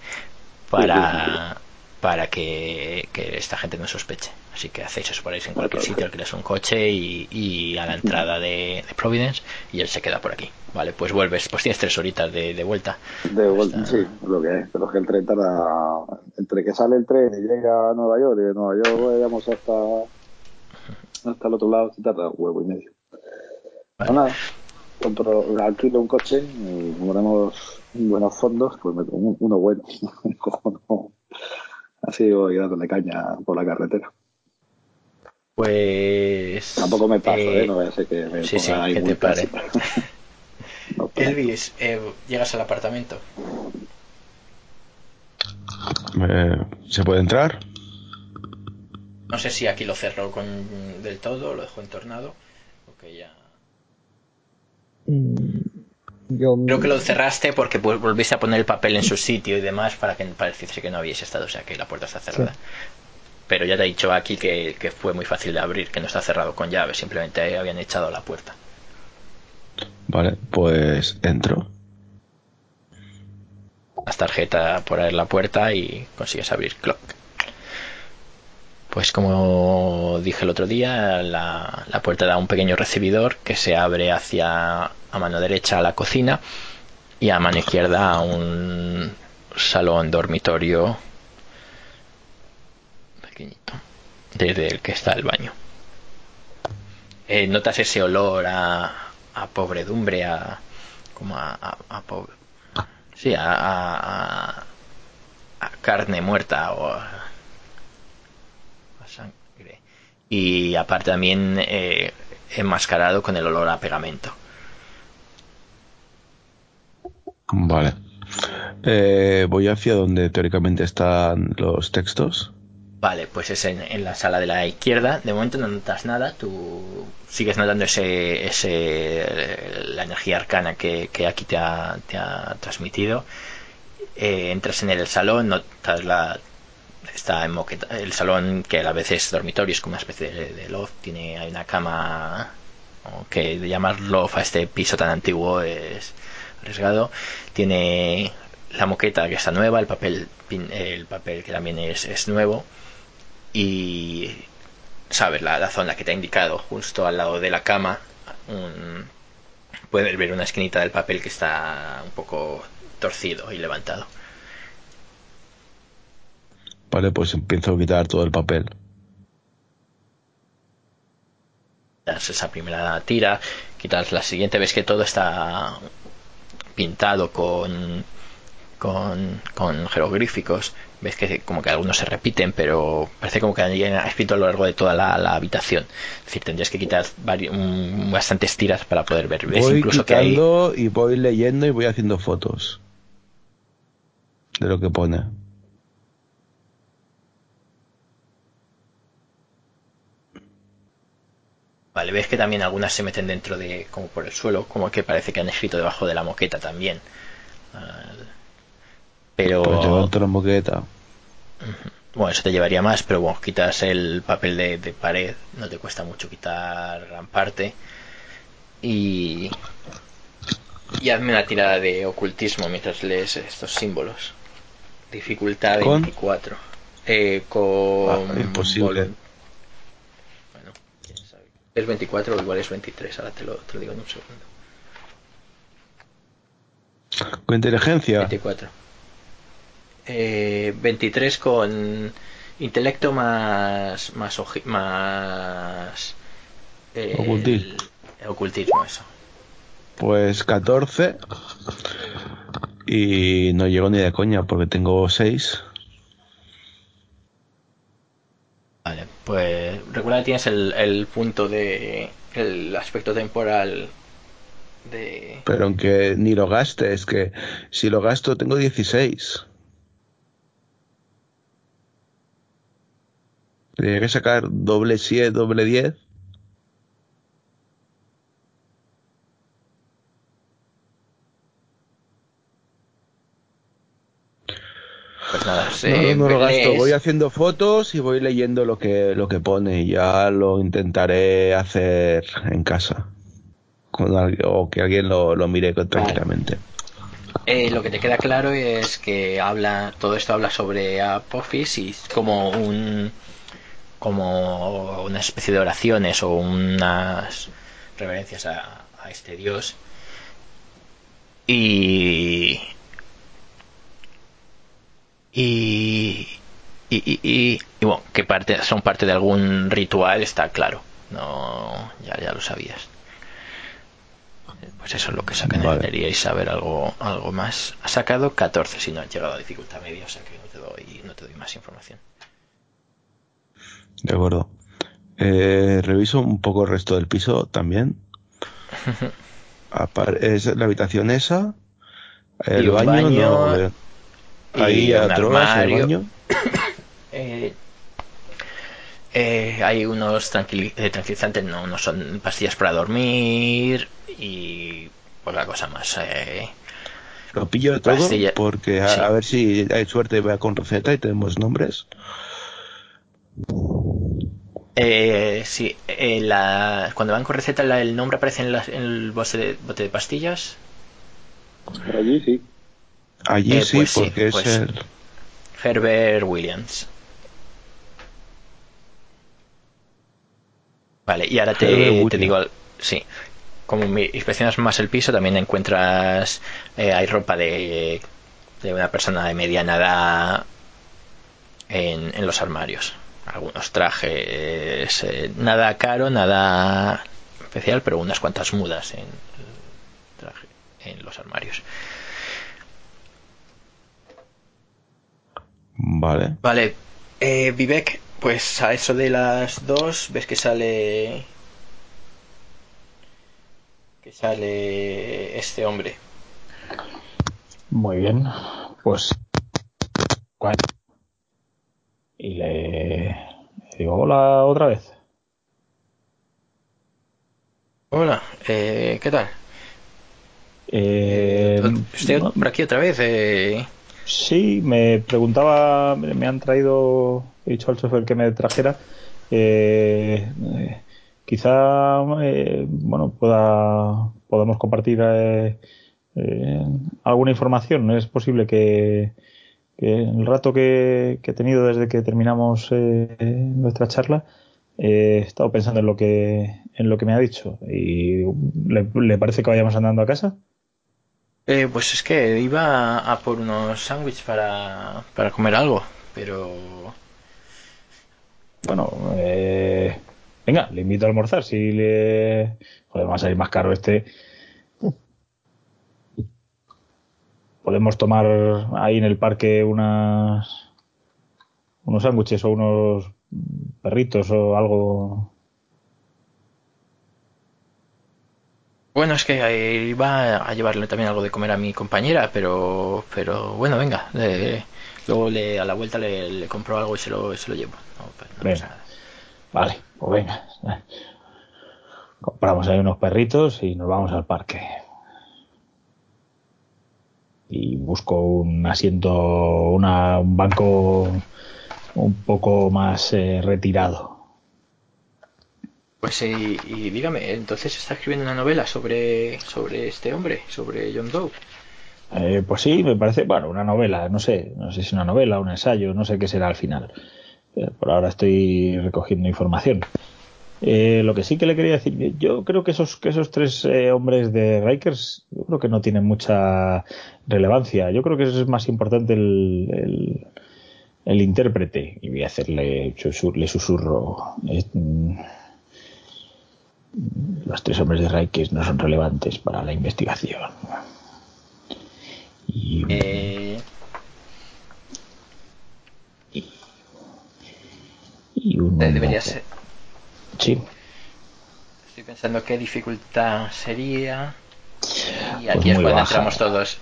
para, para que, que esta gente no sospeche. Así que hacéis eso por ahí en cualquier sitio, alquilas un coche y, y a la entrada de, de Providence y él se queda por aquí. Vale, pues vuelves, pues tienes tres horitas de, de vuelta. De vuelta, Hasta- sí, lo que es. Pero es que el tren tarda. Entre que sale el tren y llega a Nueva York y de Nueva York vayamos hasta, hasta el otro lado, se tarda un huevo y medio. Pues nada, compro, alquilo un coche y como tenemos buenos fondos, pues me uno bueno. Así voy dándole caña por la carretera. Pues. Tampoco me paso, eh, ¿eh? No vaya a ser que me sí, sí, ahí que te pare. No, Elvis, eh, llegas al apartamento. Eh, ¿Se puede entrar? No sé si aquí lo cerró con, del todo, lo dejó entornado. o que ya. Mm, Yo, Creo que lo cerraste porque volviste a poner el papel en su sitio y demás para que pareciese que no habíais estado, o sea que la puerta está cerrada. Pero ya te he dicho aquí que, que fue muy fácil de abrir, que no está cerrado con llave, simplemente habían echado la puerta. Vale, pues entro. Las tarjeta por ahí en la puerta y consigues abrir clock. Pues como dije el otro día, la, la puerta da un pequeño recibidor que se abre hacia a mano derecha a la cocina y a mano izquierda un salón dormitorio pequeñito desde el que está el baño. Eh, notas ese olor a, a pobredumbre a como a, a, a po- sí a, a- a- a carne muerta o a, a sangre y aparte también eh, enmascarado con el olor a pegamento Vale. Eh, voy hacia donde teóricamente están los textos. Vale, pues es en, en la sala de la izquierda. De momento no notas nada. Tú sigues notando ese, ese la energía arcana que, que aquí te ha, te ha transmitido. Eh, entras en el salón, notas la está en moqueta, el salón que a la vez es dormitorio, es como una especie de, de loft. Tiene hay una cama que de llamar loft a este piso tan antiguo es arriesgado. Tiene la moqueta que está nueva, el papel el papel que también es, es nuevo y sabes la, la zona que te ha indicado justo al lado de la cama un- puedes ver una esquinita del papel que está un poco torcido y levantado Vale, pues empiezo a quitar todo el papel. quitas esa primera tira quitas la siguiente ves que todo está pintado con con, con jeroglíficos ves que como que algunos se repiten pero parece como que alguien ha escrito a lo largo de toda la, la habitación es decir tendrías que quitar un- bastantes tiras para poder ver ves Voy incluso que hay quitando y voy leyendo y voy haciendo fotos de lo que pone. Vale, ves que también algunas se meten dentro de, como por el suelo, como que parece que han escrito debajo de la moqueta también. Pero, levanto la moqueta. bueno, eso te llevaría más, pero bueno, quitas el papel de, de pared, no te cuesta mucho quitar gran parte. Y, y hazme una tirada de ocultismo mientras lees estos símbolos. Dificultad ¿Con? 24. Eh, con. Ah, imposible. Es 24 o igual es 23, ahora te lo, te lo digo en un segundo. Con inteligencia. 24. Eh, 23 con intelecto más. más. oji- más eh, Ocultismo. el- ocultismo, eso. Pues 14. Y no llego ni de coña porque tengo 6. Vale, pues recuerda que tienes el, el punto de. el aspecto temporal de. Pero aunque ni lo gaste, es que si lo gasto tengo 16. Tendría que sacar doble 7, doble 10. Pues nada, No, se- no, no lo gasto. lees- Voy haciendo fotos y voy leyendo lo que, lo que pone. Y ya lo intentaré hacer en casa. O que alguien lo, lo mire tranquilamente. Eh, lo que te queda claro es que habla todo esto habla sobre Apophis y como un como una especie de oraciones o unas reverencias a, a este dios y y y, y, y- bueno que parte son parte de algún ritual está claro no ya ya lo sabías pues eso es lo que sacan Vale. queríais saber algo algo más ha sacado 14 si no ha llegado a dificultad media o sea que no te doy no te doy más información De acuerdo. Eh, reviso un poco el resto del piso también. Es la habitación esa. El baño, baño, no veo. y Ahí un a drogas en el armario. baño. Eh, eh, hay unos tranquili- eh, tranquilizantes, no, no son pastillas para dormir y poca cosa más. eh. Lo pillo todo Pastilla- porque a, sí. a ver si hay suerte va con receta y tenemos nombres. Eh, sí, eh, la- cuando van con receta la- el nombre aparece en, la- en el bote de, bote de pastillas. Por allí sí. Allí Eh, sí, pues sí, porque pues- es el. Herbert Williams. Vale, y ahora te, te digo, sí, como inspeccionas más el piso, también encuentras, eh, hay ropa de, de una persona de mediana edad en, en los armarios. Algunos trajes, eh, nada caro, nada especial, pero unas cuantas mudas en, traje, en los armarios. Vale. Vale, eh, Vivek, pues a eso de las dos ves que sale que sale este hombre. Muy bien. Pues. ¿cuál? Y le, le digo hola otra vez. Hola, eh, ¿qué tal? Eh, Estoy no, por aquí otra vez. Eh... Sí, me preguntaba, me han traído, he dicho al chofer que me trajera. eh, eh, quizá, eh, bueno, pueda, podamos compartir eh, eh, alguna información. Es posible que, que el rato que, que he tenido desde que terminamos nuestra charla, he estado pensando en lo que, en lo que me ha dicho. ¿Y le, le parece que vayamos andando a casa? Eh, pues es que iba a, por unos sándwiches para, para comer algo, pero... Bueno, eh, venga, le invito a almorzar. Si le. Joder, va a salir más caro este. Podemos tomar ahí en el parque unas. unos sándwiches o unos perritos o algo. Bueno, es que iba a llevarle también algo de comer a mi compañera, pero pero bueno, venga. eh, luego le, a la vuelta le, le compro algo y se lo, se lo llevo. No, pues no Venga. pasa. Vale, pues venga. Compramos ahí unos perritos y nos vamos al parque. Y busco un asiento, una, un banco un poco más eh, retirado. Pues y, y dígame, entonces está escribiendo una novela sobre, sobre este hombre, sobre John Doe. Eh, pues sí, me parece, bueno, una novela, no sé, no sé si una novela, un ensayo, no sé qué será al final. Eh, por ahora estoy recogiendo información. Eh, lo que sí que le quería decir, yo creo que esos, que esos tres eh, hombres de Rikers, yo creo que no tienen mucha relevancia. Yo creo que es más importante el, el, intérprete. Y voy a hacerle, le susurro. eh, los tres hombres de Rikers no son relevantes para la investigación. Y, Eh, y un debería ser. Sí. Estoy pensando qué dificultad sería. Y Pues aquí es muy cuando baja. entramos todos.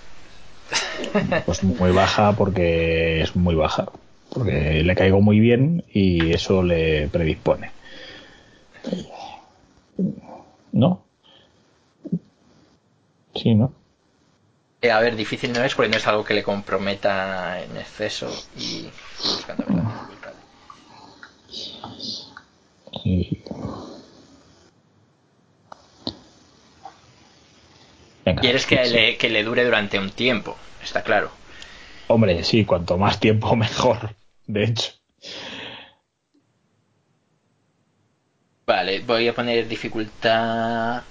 Pues muy baja porque es muy baja. Porque le caigo muy bien y eso le predispone. ¿No? Sí, ¿no? Eh, a ver, difícil no es porque no es algo que le comprometa en exceso y buscando ver la dificultad. Y- Venga, Quieres que sí. le, que le dure durante un tiempo, está claro. Hombre, sí, cuanto más tiempo mejor. De hecho. Vale, voy a poner dificultad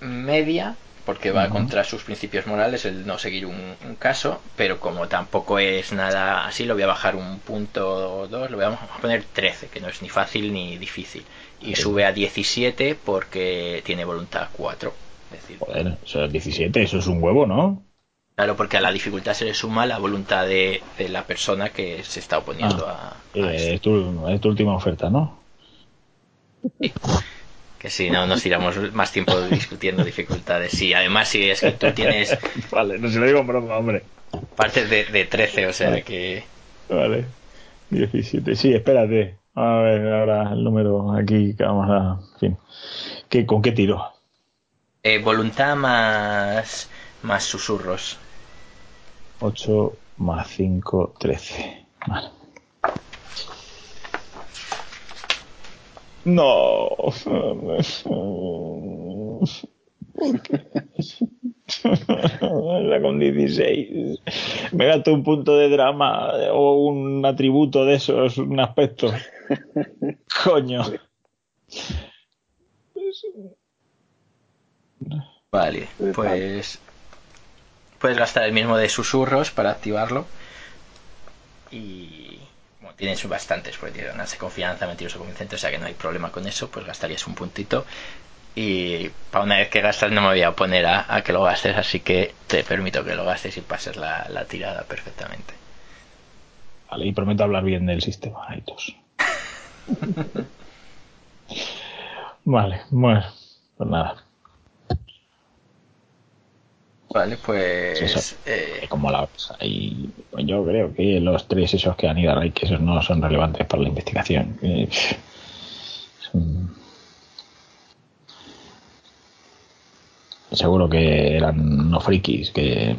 media porque va contra sus principios morales el no seguir un, un caso, pero como tampoco es nada así, lo voy a bajar un punto o dos, lo voy a poner 13, que no es ni fácil ni difícil. Y sube a 17 porque tiene voluntad 4. Es decir, Joder, eso es 17, eso es un huevo, ¿no? claro, porque a la dificultad se le suma la voluntad de, de la persona que se está oponiendo a, a Eh, esto. es, tu, es tu última oferta, ¿no? Que si no, nos tiramos más tiempo discutiendo dificultades. Sí, además, si es que tú tienes vale, no se lo digo en broma, hombre. partes de, de 13, o sea que. Vale. 17. Sí, espérate. A ver, ahora el número aquí que vamos a. En fin. ¿Qué, ¿Con qué tiro? eh, voluntad más. más susurros. 8 más 5, 13. Vale. No. Era con 16. Me gasto un punto de drama o un atributo de esos, un aspecto. Coño. Vale, Eh, pues puedes gastar el mismo de susurros para activarlo. Y tienes bastantes, porque tiene ganas de confianza, mentiroso convincente, o sea que no hay problema con eso, pues gastarías un puntito. Y para una vez que gastas no me voy a oponer a, a que lo gastes, así que te permito que lo gastes y pases la, la tirada perfectamente. Vale, y prometo hablar bien del sistema. Dos. vale, bueno, pues nada. Vale, pues... Eso. eh, Como la y yo creo que los tres esos que han ido a Reich, esos no son relevantes para la investigación. Eh, son- Seguro que eran no frikis, que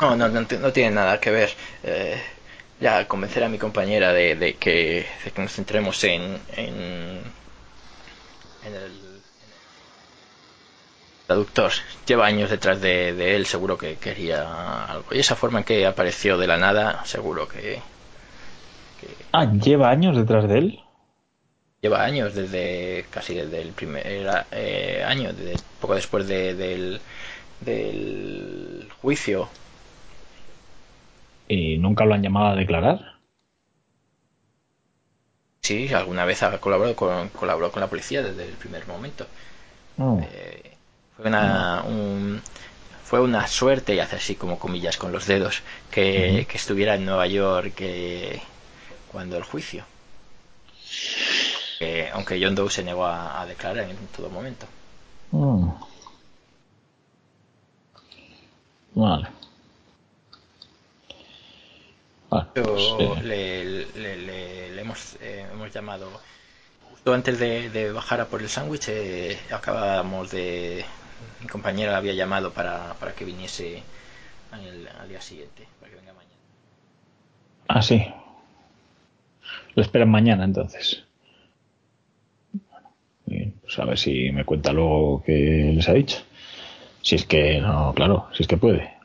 No, no, no, no tiene nada que ver. Eh, ya convencer a mi compañera de, de que, de que nos centremos en, en, en el traductor. Lleva años detrás de, de él, seguro que quería algo. Y esa forma en que apareció de la nada, seguro que, que Ah, lleva años detrás de él. lleva años, desde casi desde el primer eh, año, desde poco después de- del, del juicio. Y nunca lo han llamado a declarar. Sí, alguna vez ha colaborado con, colaboró con la policía desde el primer momento. Oh, Eh, fue una un- fue una suerte y hace así como comillas con los dedos que, que estuviera en Nueva York eh, cuando el juicio. Eh, aunque John Doe se negó a, a declarar en todo momento. mm. Vale. Pues, eh, le, le- le- le hemos, eh, hemos llamado justo antes de, de bajar a por el sándwich. eh, acabábamos de. Mi compañera había llamado para, para que viniese al, día siguiente, para que venga mañana. Ah, sí. Lo esperan mañana entonces. Bien, pues a ver si me cuenta luego qué les ha dicho. Si es que, no, claro, si es que puede.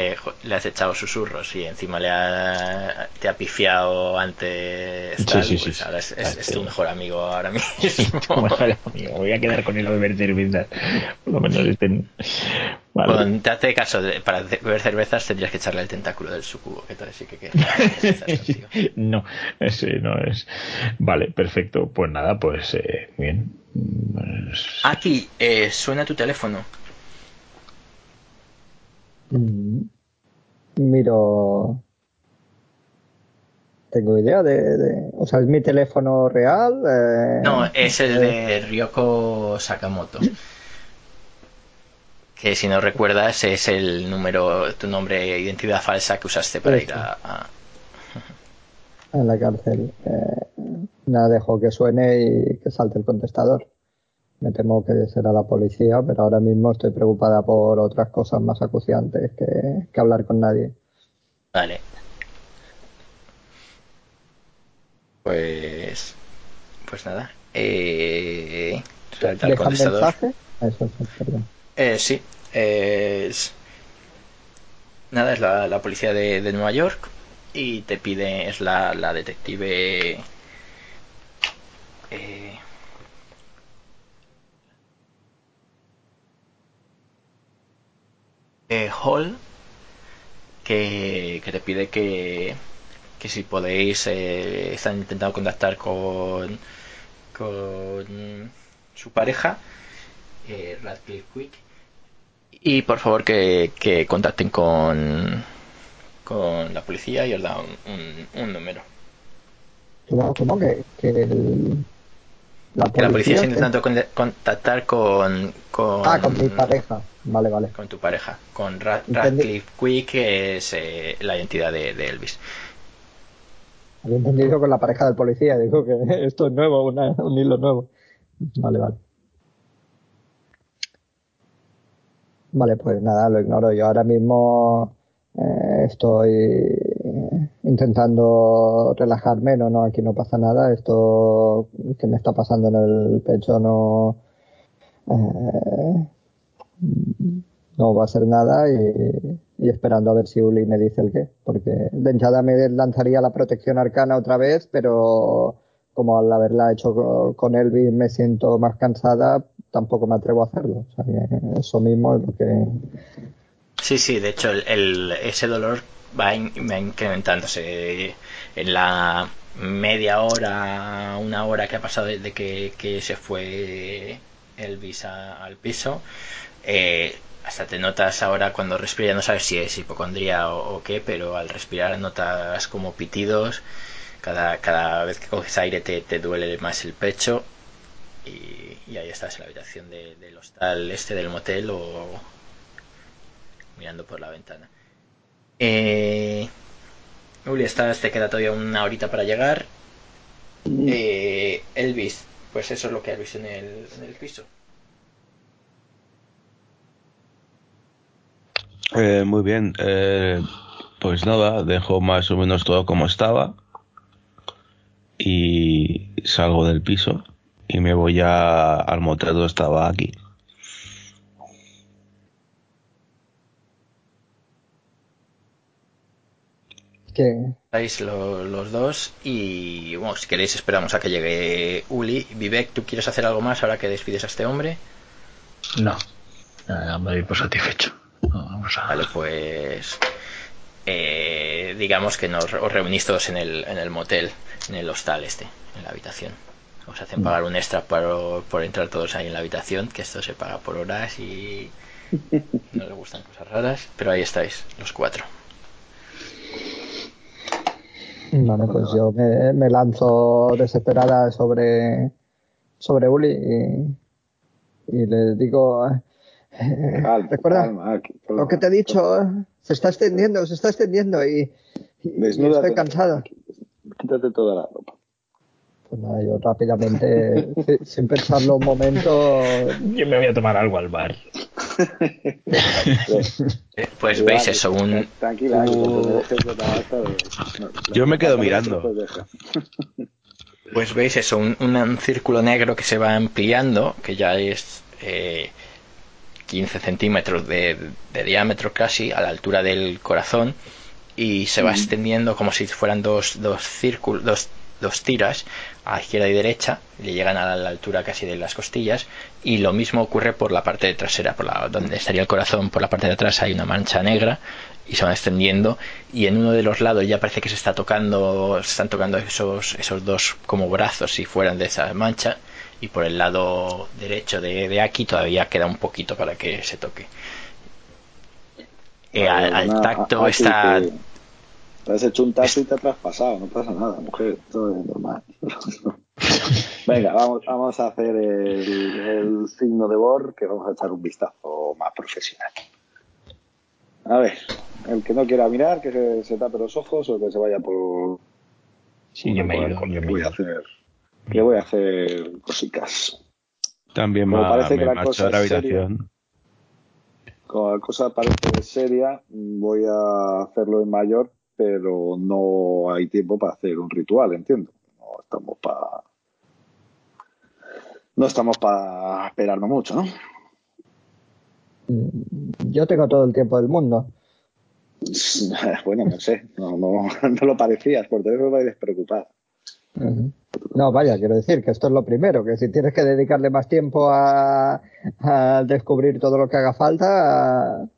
Eh, le has echado susurros y encima le ha, te ha pifiado antes. Sí, tal, sí, pues sí, ahora es, es- tu mejor amigo ahora mismo. Vale, amigo, voy a quedar con él a beber cervezas. Por lo menos estén. Vale. Te hace caso, de- para beber cervezas tendrías que echarle el tentáculo del sucubo, que entonces sí que no, ese no es. Vale, perfecto. Pues nada, pues eh, bien. Pues, Aquí eh, suena tu teléfono. Mm. Miro. Tengo idea de, de- O sea, es mi teléfono real. eh, No, es el eh, de Ryoko Sakamoto. Que si no recuerdas es el número, tu nombre de identidad falsa que usaste para ir a, a- la cárcel. Eh, nada, dejo que suene y que salte el contestador. Me temo que será la policía, pero ahora mismo estoy preocupada por otras cosas más acuciantes que, que hablar con nadie. Vale. Pues. Pues nada. Eh, salta el ¿Deja un contestador. mensaje? Eso, eso, perdón. Eh, sí. Es. Nada, es la, la policía de, de Nueva York. Y te pide. Es la, la detective. Eh, eh, Hall. Que, que te pide que. Que si podéis. Eh, están intentando contactar con. Con su pareja. Eh, Radcliffe Quick. Y por favor que, que contacten con, con la policía y os da un, un- un número. ¿Cómo, cómo que, que el- la Que la policía está que- intentando con- contactar con, con, Ah, con mi pareja. Vale, vale. con tu pareja, con Radcliffe Quick, que es eh, la identidad de, de Elvis. Había entendido con la pareja del policía. Digo que esto es nuevo, una- un hilo nuevo. Vale, vale. Vale, pues nada, lo ignoro. Yo ahora mismo eh, estoy intentando relajarme. No, no, aquí no pasa nada. Esto que me está pasando en el pecho no, eh, no va a ser nada y, esperando a ver si Uli me dice el qué. Porque de entrada me lanzaría la protección arcana otra vez, pero como al haberla hecho co- con Elvis me siento más cansada, tampoco me atrevo a hacerlo. O sea, eso mismo es lo que... Sí, sí, de hecho el- ese dolor va, in- va incrementándose en la media hora, una hora que ha pasado desde que, que se fue Elvis a- al piso. eh, hasta te notas ahora cuando respiras, no sabes si es hipocondría o, qué, pero al respirar notas como pitidos. Cada, cada vez que coges aire te, te duele más el pecho. Y, ahí estás en la habitación de- del hostal este del motel o, mirando por la ventana. Eh, Uli, estás, te queda todavía una horita para llegar. Eh, Elvis, pues eso es lo que has visto en el, en el piso. Eh, muy bien. eh, pues nada, dejo más o menos todo como estaba. Y salgo del piso. Y me voy a, al motel donde estaba aquí. Que Estáis lo- los dos y bueno, si queréis esperamos a que llegue Uli. Vivek, ¿tú quieres hacer algo más ahora que despides a este hombre? No. Me doy por satisfecho. No, vamos a... Vale, pues eh, digamos que nos os reunís todos en el, en el motel, en el hostal este, en la habitación. Os hacen pagar un extra por, por entrar todos ahí en la habitación, que esto se paga por horas y no les gustan cosas raras, pero ahí estáis, los cuatro. Vale, pues yo me, me lanzo desesperada sobre, sobre Uli y, y le digo, eh, Calma, recuerda calma, que- lo que te he dicho, eh, se está extendiendo, se está extendiendo y, estoy cansado. Quítate toda la ropa. Pues nada, yo rápidamente, si- sin pensarlo un momento, Yo me voy a tomar algo al bar. Eh, Pues veis eso, un, Tranquila, no, Yo me quedo mirando. pues. Pues veis eso, un, un- un círculo negro que se va ampliando, que ya es eh, 15 centímetros de, de diámetro casi, a la altura del corazón, y se va extendiendo como si fueran dos, dos círculos, dos, dos tiras, a izquierda y derecha, le llegan a la altura casi de las costillas, y lo mismo ocurre por la parte trasera, por la, donde estaría el corazón, por la parte de atrás hay una mancha negra, y se van extendiendo y en uno de los lados ya parece que se está tocando se están tocando esos esos dos como brazos si fueran de esa mancha y por el lado derecho de, de aquí todavía queda un poquito para que se toque. Eh, al, tacto está te- has hecho un tazo y te has traspasado, no pasa nada, mujer, todo es normal. Venga, vamos, vamos a hacer el, el signo de Bor, que vamos a echar un vistazo más profesional. A ver, el que no quiera mirar, que se, se tape los ojos o que se vaya por. Sí, yo me he ido, yo me voy a hacer, que voy a hacer cositas. También me, parece que me la cosa de la seria. habitación. Como la cosa parece seria, voy a hacerlo en mayor, pero no hay tiempo para hacer un ritual, entiendo. No estamos para. No estamos para esperarnos mucho, ¿no? yo tengo todo el tiempo del mundo. Bueno, no sé, no, no, no lo parecías, por teléfono vais despreocupado. No, vaya, quiero decir que esto es lo primero, que si tienes que dedicarle más tiempo a, a descubrir todo lo que haga falta,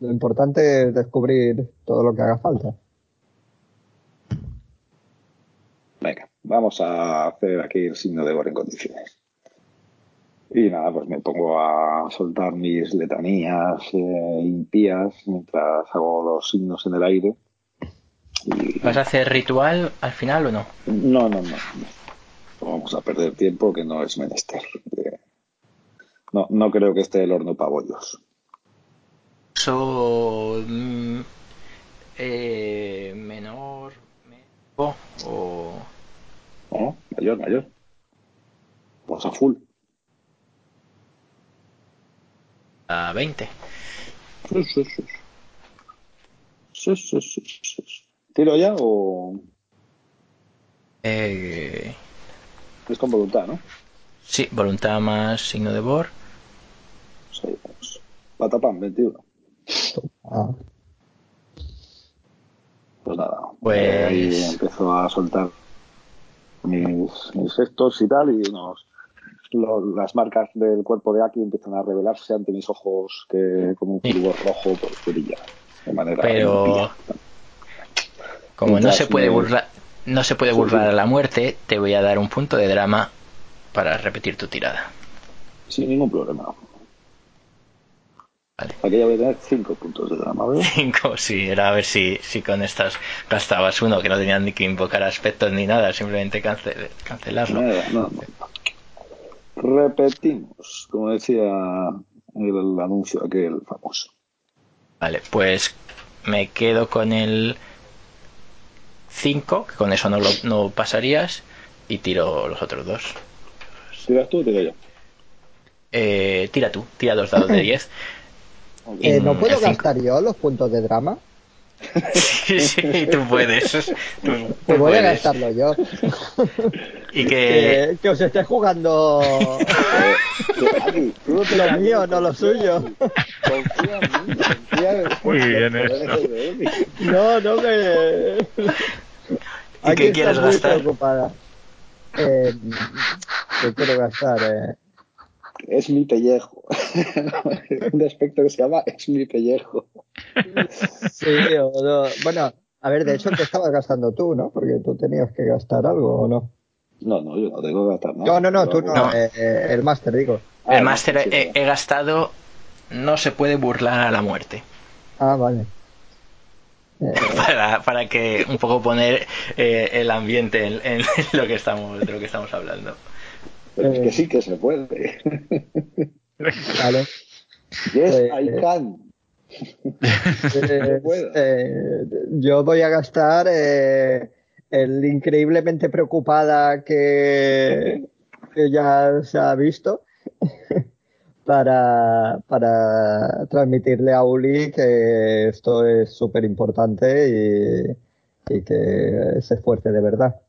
lo importante es descubrir todo lo que haga falta. Venga, vamos a hacer aquí el signo de Bor en condiciones. Y nada, pues me pongo a soltar mis letanías eh, impías mientras hago los signos en el aire. Y ¿vas a hacer ritual al final o no? No, no, no. no. Vamos a perder tiempo que no es menester. Eh, No, no creo que esté el horno para uso mm, eh, menor, o... Mayor, mayor. Vas a full. A 20. Sí, sí, ¿Tiro ya o...? Eh... Es con voluntad, ¿no? Sí, voluntad más signo de bor. Sí, pues, patapán, 21. Ah. Pues nada, pues ahí empezó a soltar mis, mis estos y tal, y las marcas del cuerpo de Aki empiezan a revelarse ante mis ojos que como un fulgor rojo pues brilla de manera pero como no se puede burlar no se puede burlar a la muerte te voy a dar un punto de drama para repetir tu tirada. Sin ningún problema. Vale. Aquí ya voy a tener 5 puntos de drama, ¿verdad? Cinco, sí, era a ver si, si con estas gastabas uno, que no tenían ni que invocar aspectos ni nada, simplemente cance- cancelarlo. Nada, no, no. Repetimos, como decía el anuncio aquel famoso. Vale, pues me quedo con el 5, que con eso no lo no pasarías, y tiro los otros dos. ¿Tiras tú o tiro yo? Eh, tira tú, tira dos dados de 10. Eh, ¿No puedo el cinco. gastar yo los puntos de drama? sí, sí, tú puedes. Tú, tú Pues voy a gastarlo yo. Y que. que, que os esté jugando Eh, tú lo mío, no lo suyo. Confía en mí, confía en Muy bien eso. No, no me. ¿Y qué quieres muy gastar? preocupada. Eh, ¿Qué quiero gastar? Eh, Es mi pellejo. Un aspecto que se llama es mi pellejo. sí, o no. Bueno, a ver, de hecho, ¿qué estabas gastando tú, no? Porque tú tenías que gastar algo, ¿o no? No, no, yo no tengo que gastar nada. No, no, no, tú no. No. eh, eh, el máster, digo. Ah, el máster sí, he, he gastado. No se puede burlar a la muerte. Ah, vale. Eh, Para, para que un poco poner eh, el ambiente en, en lo que estamos de lo que estamos hablando. Pero es que sí que se puede. vale. Yes, Pues, I can. Eh, puedo. eh, yo voy a gastar eh, el increíblemente preocupada que, que ya se ha visto para, para transmitirle a Uli que esto es súper importante y, y que se esfuerce de verdad.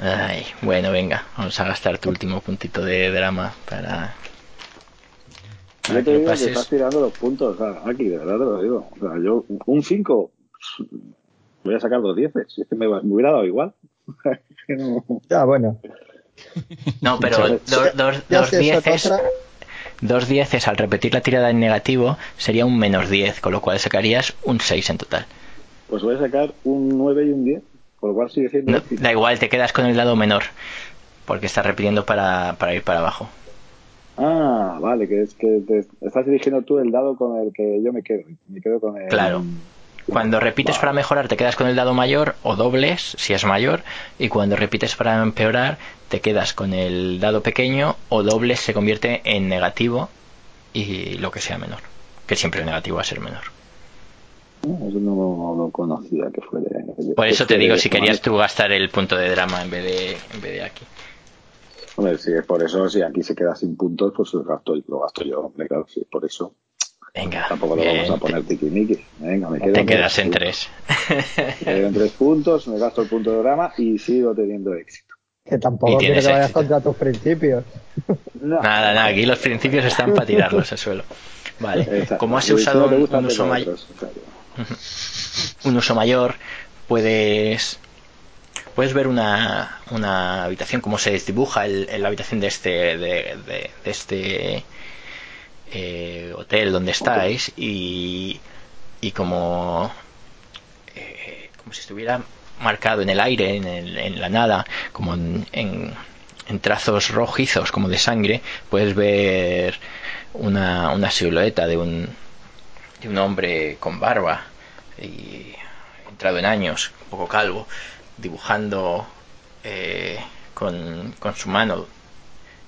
Ay, bueno, venga, vamos a gastar tu último puntito de drama para. para Yo te que lo digo que pases. estás tirando los puntos o sea, aquí, de verdad te lo digo. O sea, yo, un 5, voy a sacar dos 10. Si es que me, hubiera dado igual. No- Ya, bueno. No, pero dos, dos, Ya dos si eso en dieces. otra- Dos dieces al repetir la tirada en negativo sería un menos 10, con lo cual sacarías un 6 en total. Pues voy a sacar un 9 y un 10. Con lo cual sigue siendo. No, éxito. da igual, te quedas con el lado menor, porque estás repitiendo para, para ir para abajo. Ah, vale, que es que te estás dirigiendo tú el dado con el que yo me quedo. Me quedo con el. Claro. Cuando repites para mejorar, te quedas con el dado mayor o dobles si es mayor, y cuando repites para empeorar, te quedas con el dado pequeño o dobles se convierte en negativo y lo que sea menor, que siempre el negativo va a ser menor. Eso no lo conocía que fuera. Por eso que te digo, de si querías tú gastar el punto de drama en vez de, en vez de aquí. Hombre, si es por eso, si aquí se queda sin puntos, pues lo gasto, lo gasto yo. Hombre, claro, si es por eso. Venga, Tampoco lo vamos a poner tiquimiqui. Venga, me quedo te quedas en tres tres. Me quedo en tres puntos, me gasto el punto de drama y sigo teniendo éxito. Que tampoco quiero tienes que vayas contra tus principios. No. Nada, nada, aquí los principios están para tirarlos al suelo. Vale, Exacto. como has usado un, uso mayor. Un uso mayor, puedes puedes ver una, una habitación como se desdibuja el, la habitación de este de, de- de este eh, hotel donde estáis y, y como eh, como si estuviera marcado en el aire en, el- en la nada como en, en- en trazos rojizos como de sangre puedes ver una, una silueta de un de un hombre con barba y entrado en años, un poco calvo, dibujando eh, con, con su mano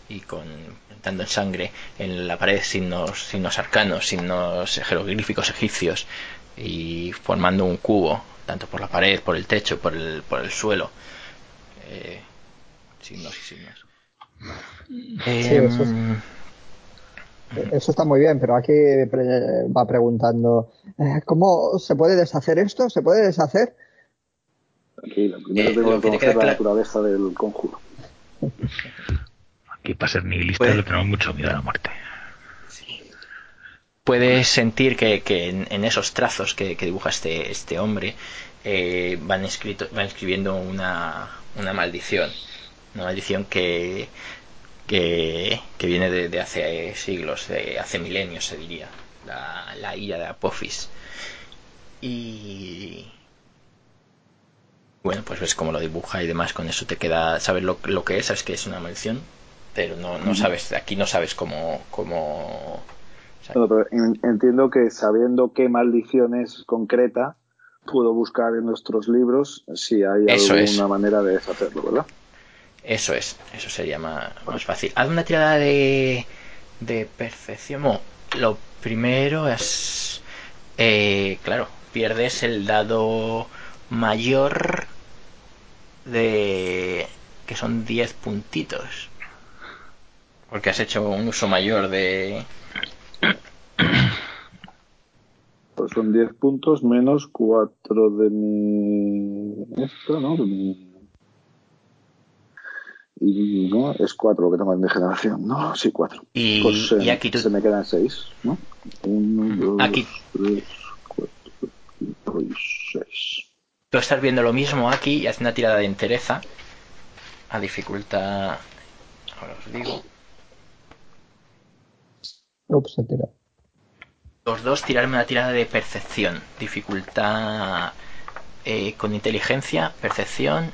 y con pintando en sangre en la pared signos, signos arcanos, signos jeroglíficos egipcios y formando un cubo, tanto por la pared, por el techo, por el, por el suelo. Eh, signos y signos. Sí, Em, Eso está muy bien, pero aquí pre- va preguntando, eh, ¿cómo se puede deshacer esto? ¿Se puede deshacer? Tranquilo, primero Eh, tengo que conocer la claro- naturaleza del conjuro. Aquí para ser nihilistas Pues- le tenemos mucho miedo a la muerte. puedes sentir que, que en, en esos trazos que, que dibuja este, este hombre eh, van, escrito, van escribiendo una, una maldición. Una maldición que, que, que viene de, de hace siglos, de hace milenios se diría. La, la de Apophis. Y bueno, pues ves cómo lo dibuja y demás, con eso te queda, sabes lo, lo que es, sabes que es una maldición, pero no, no sabes, aquí no sabes cómo, cómo pero en- entiendo que sabiendo qué maldición es concreta, puedo buscar en nuestros libros si hay Eso alguna es. manera de deshacerlo, ¿verdad? Eso es, eso sería más, más fácil. Haz una tirada de, de percepción. Bueno, lo primero es, eh, claro, pierdes el dado mayor de que son 10 puntitos. Porque has hecho un uso mayor de... Pues son 10 puntos menos 4 de mi... Esto, ¿no? De mi... Y no, es 4 lo que tengo en degeneración, ¿no? Sí, 4. Y, Pues eh, y aquí tú... se me quedan 6, ¿no? 1, 2, Aquí. 3, 4, 5 y 6. Tú estás viendo lo mismo aquí y haces una tirada de entereza a dificultad... Ahora os digo. Ups, se tira. Los dos tirarme una tirada de percepción. Dificultad eh, con inteligencia, percepción,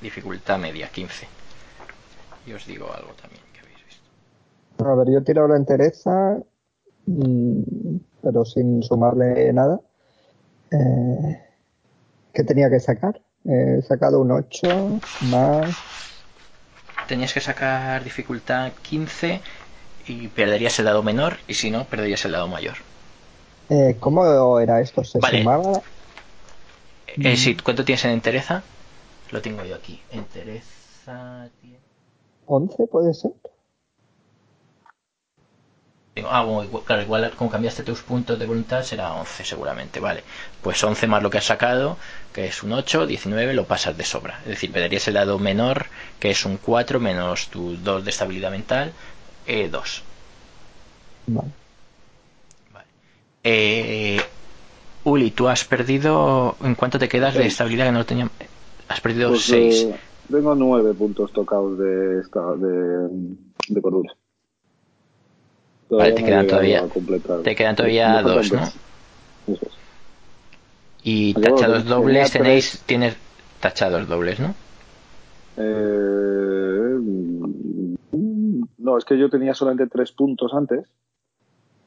dificultad media, 15. Y os digo algo también que habéis visto. A ver, yo he tirado la entereza, mm, pero sin sumarle nada. Eh, ¿Qué tenía que sacar? He sacado un 8 más. Tenías que sacar dificultad 15 y perderías el dado menor y si no, perderías el dado mayor. Eh, ¿Cómo era esto? ¿Se Vale. sumaba? Eh, si, ¿Cuánto tienes en entereza? Lo tengo yo aquí. Entereza... tiene- 11 puede ser? Digo, Ah, bueno, igual- claro, igual como cambiaste tus puntos de voluntad será 11 seguramente, vale. Pues 11 más lo que has sacado, que es un 8, 19, lo pasas de sobra. Es decir, perderías el dado menor, que es un 4 menos tu 2 de estabilidad mental, eh, 2. Vale. Vale. Eh, Uli, tú has perdido... ¿En cuánto te quedas de estabilidad que no lo tenía? Has perdido Pues, 6. eh, tengo 9 puntos tocados de, esta, de, de cordura. Vale, te no quedan todavía- te quedan todavía dos, ¿no? Es. Y tachados dobles tres. tenéis... Tienes tachados dobles, ¿no? Eh, mm, no, es que yo tenía solamente 3 puntos antes.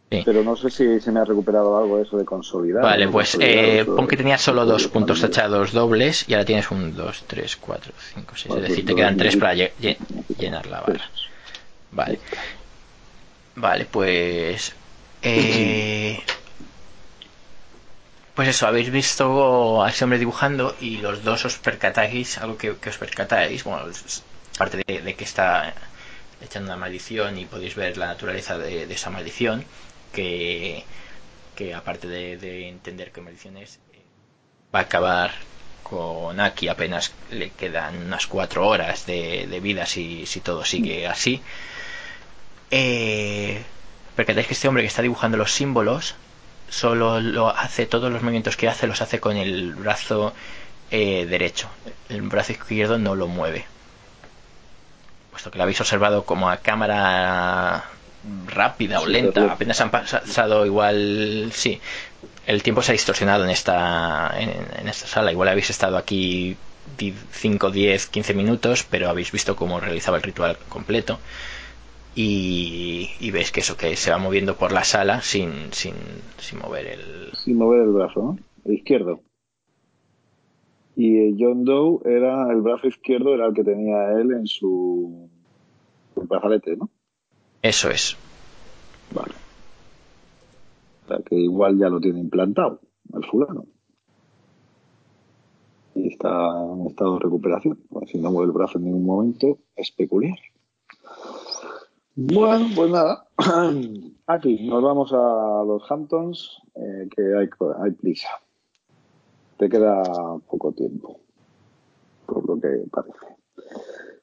Sí. Pero no sé si se me ha recuperado algo de eso de consolidar. Vale, pues eh, pon que tenías solo dos puntos tachados dobles y ahora tienes un 2, 3, 4, 5, 6. Es decir, pues te quedan tres y- para lle- lle- llenar la barra. Vale. Vale, pues. eh, pues eso, habéis visto a ese hombre dibujando y los dos os percatáis, algo que, que os percatáis, bueno, aparte de, de que está echando una maldición y podéis ver la naturaleza de, de esa maldición, que, que aparte de, de entender qué maldición es, eh, va a acabar con Aki apenas le quedan unas cuatro horas de, de vida si, si todo sigue así. Eh, percatáis que este hombre que está dibujando los símbolos solo lo hace, todos los movimientos que hace los hace con el brazo eh, derecho. El brazo izquierdo no lo mueve. Puesto que lo habéis observado como a cámara rápida o lenta, apenas han pasado igual, sí, el tiempo se ha distorsionado en esta, en, en esta sala. Igual habéis estado aquí 5, 10, 15 minutos, pero habéis visto cómo realizaba el ritual completo. Y, y veis que eso, que se va moviendo por la sala sin, sin, sin mover el... Sin mover el brazo, ¿no? El izquierdo. Y eh, John Doe era el brazo izquierdo, era el que tenía él en su, su brazalete, ¿no? Eso es. Vale. O sea que igual ya lo tiene implantado al fulano. Y está en estado de recuperación. Pues si no mueve el brazo en ningún momento, es peculiar. Bueno, pues nada. Aquí nos vamos a los Hamptons, eh, que hay, hay prisa. Te queda poco tiempo, por lo que parece.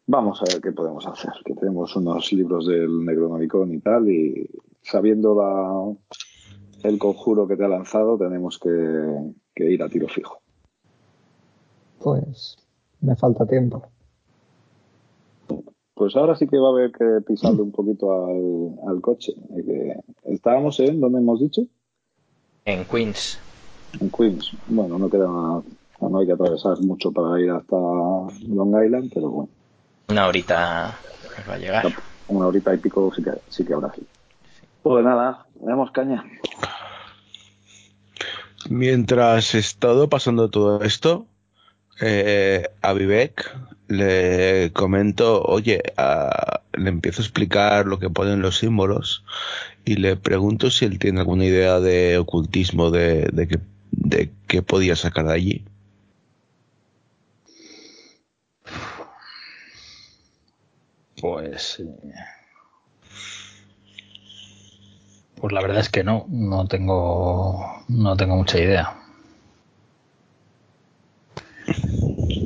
Vamos a ver qué podemos hacer, que tenemos unos libros del Necronomicon y tal, y sabiendo la, el conjuro que te ha lanzado, tenemos que, que ir a tiro fijo. Pues me falta tiempo. Pues ahora sí que va a haber que pisarle un poquito al, al coche. Estábamos en, ¿dónde hemos dicho? En Queens. En Queens. Bueno, no queda no hay que atravesar mucho para ir hasta Long Island, pero bueno, Una horita nos va a llegar. una horita y pico sí que, sí que habrá aquí. Pues nada, le damos caña. Mientras estado pasando todo esto, eh, a Vivek le comento, oye, a- le empiezo a explicar lo que ponen los símbolos y le pregunto si él tiene alguna idea de ocultismo, de, de, que, de qué podía sacar de allí. Pues. eh, Pues la verdad es que no, no tengo, no tengo mucha idea.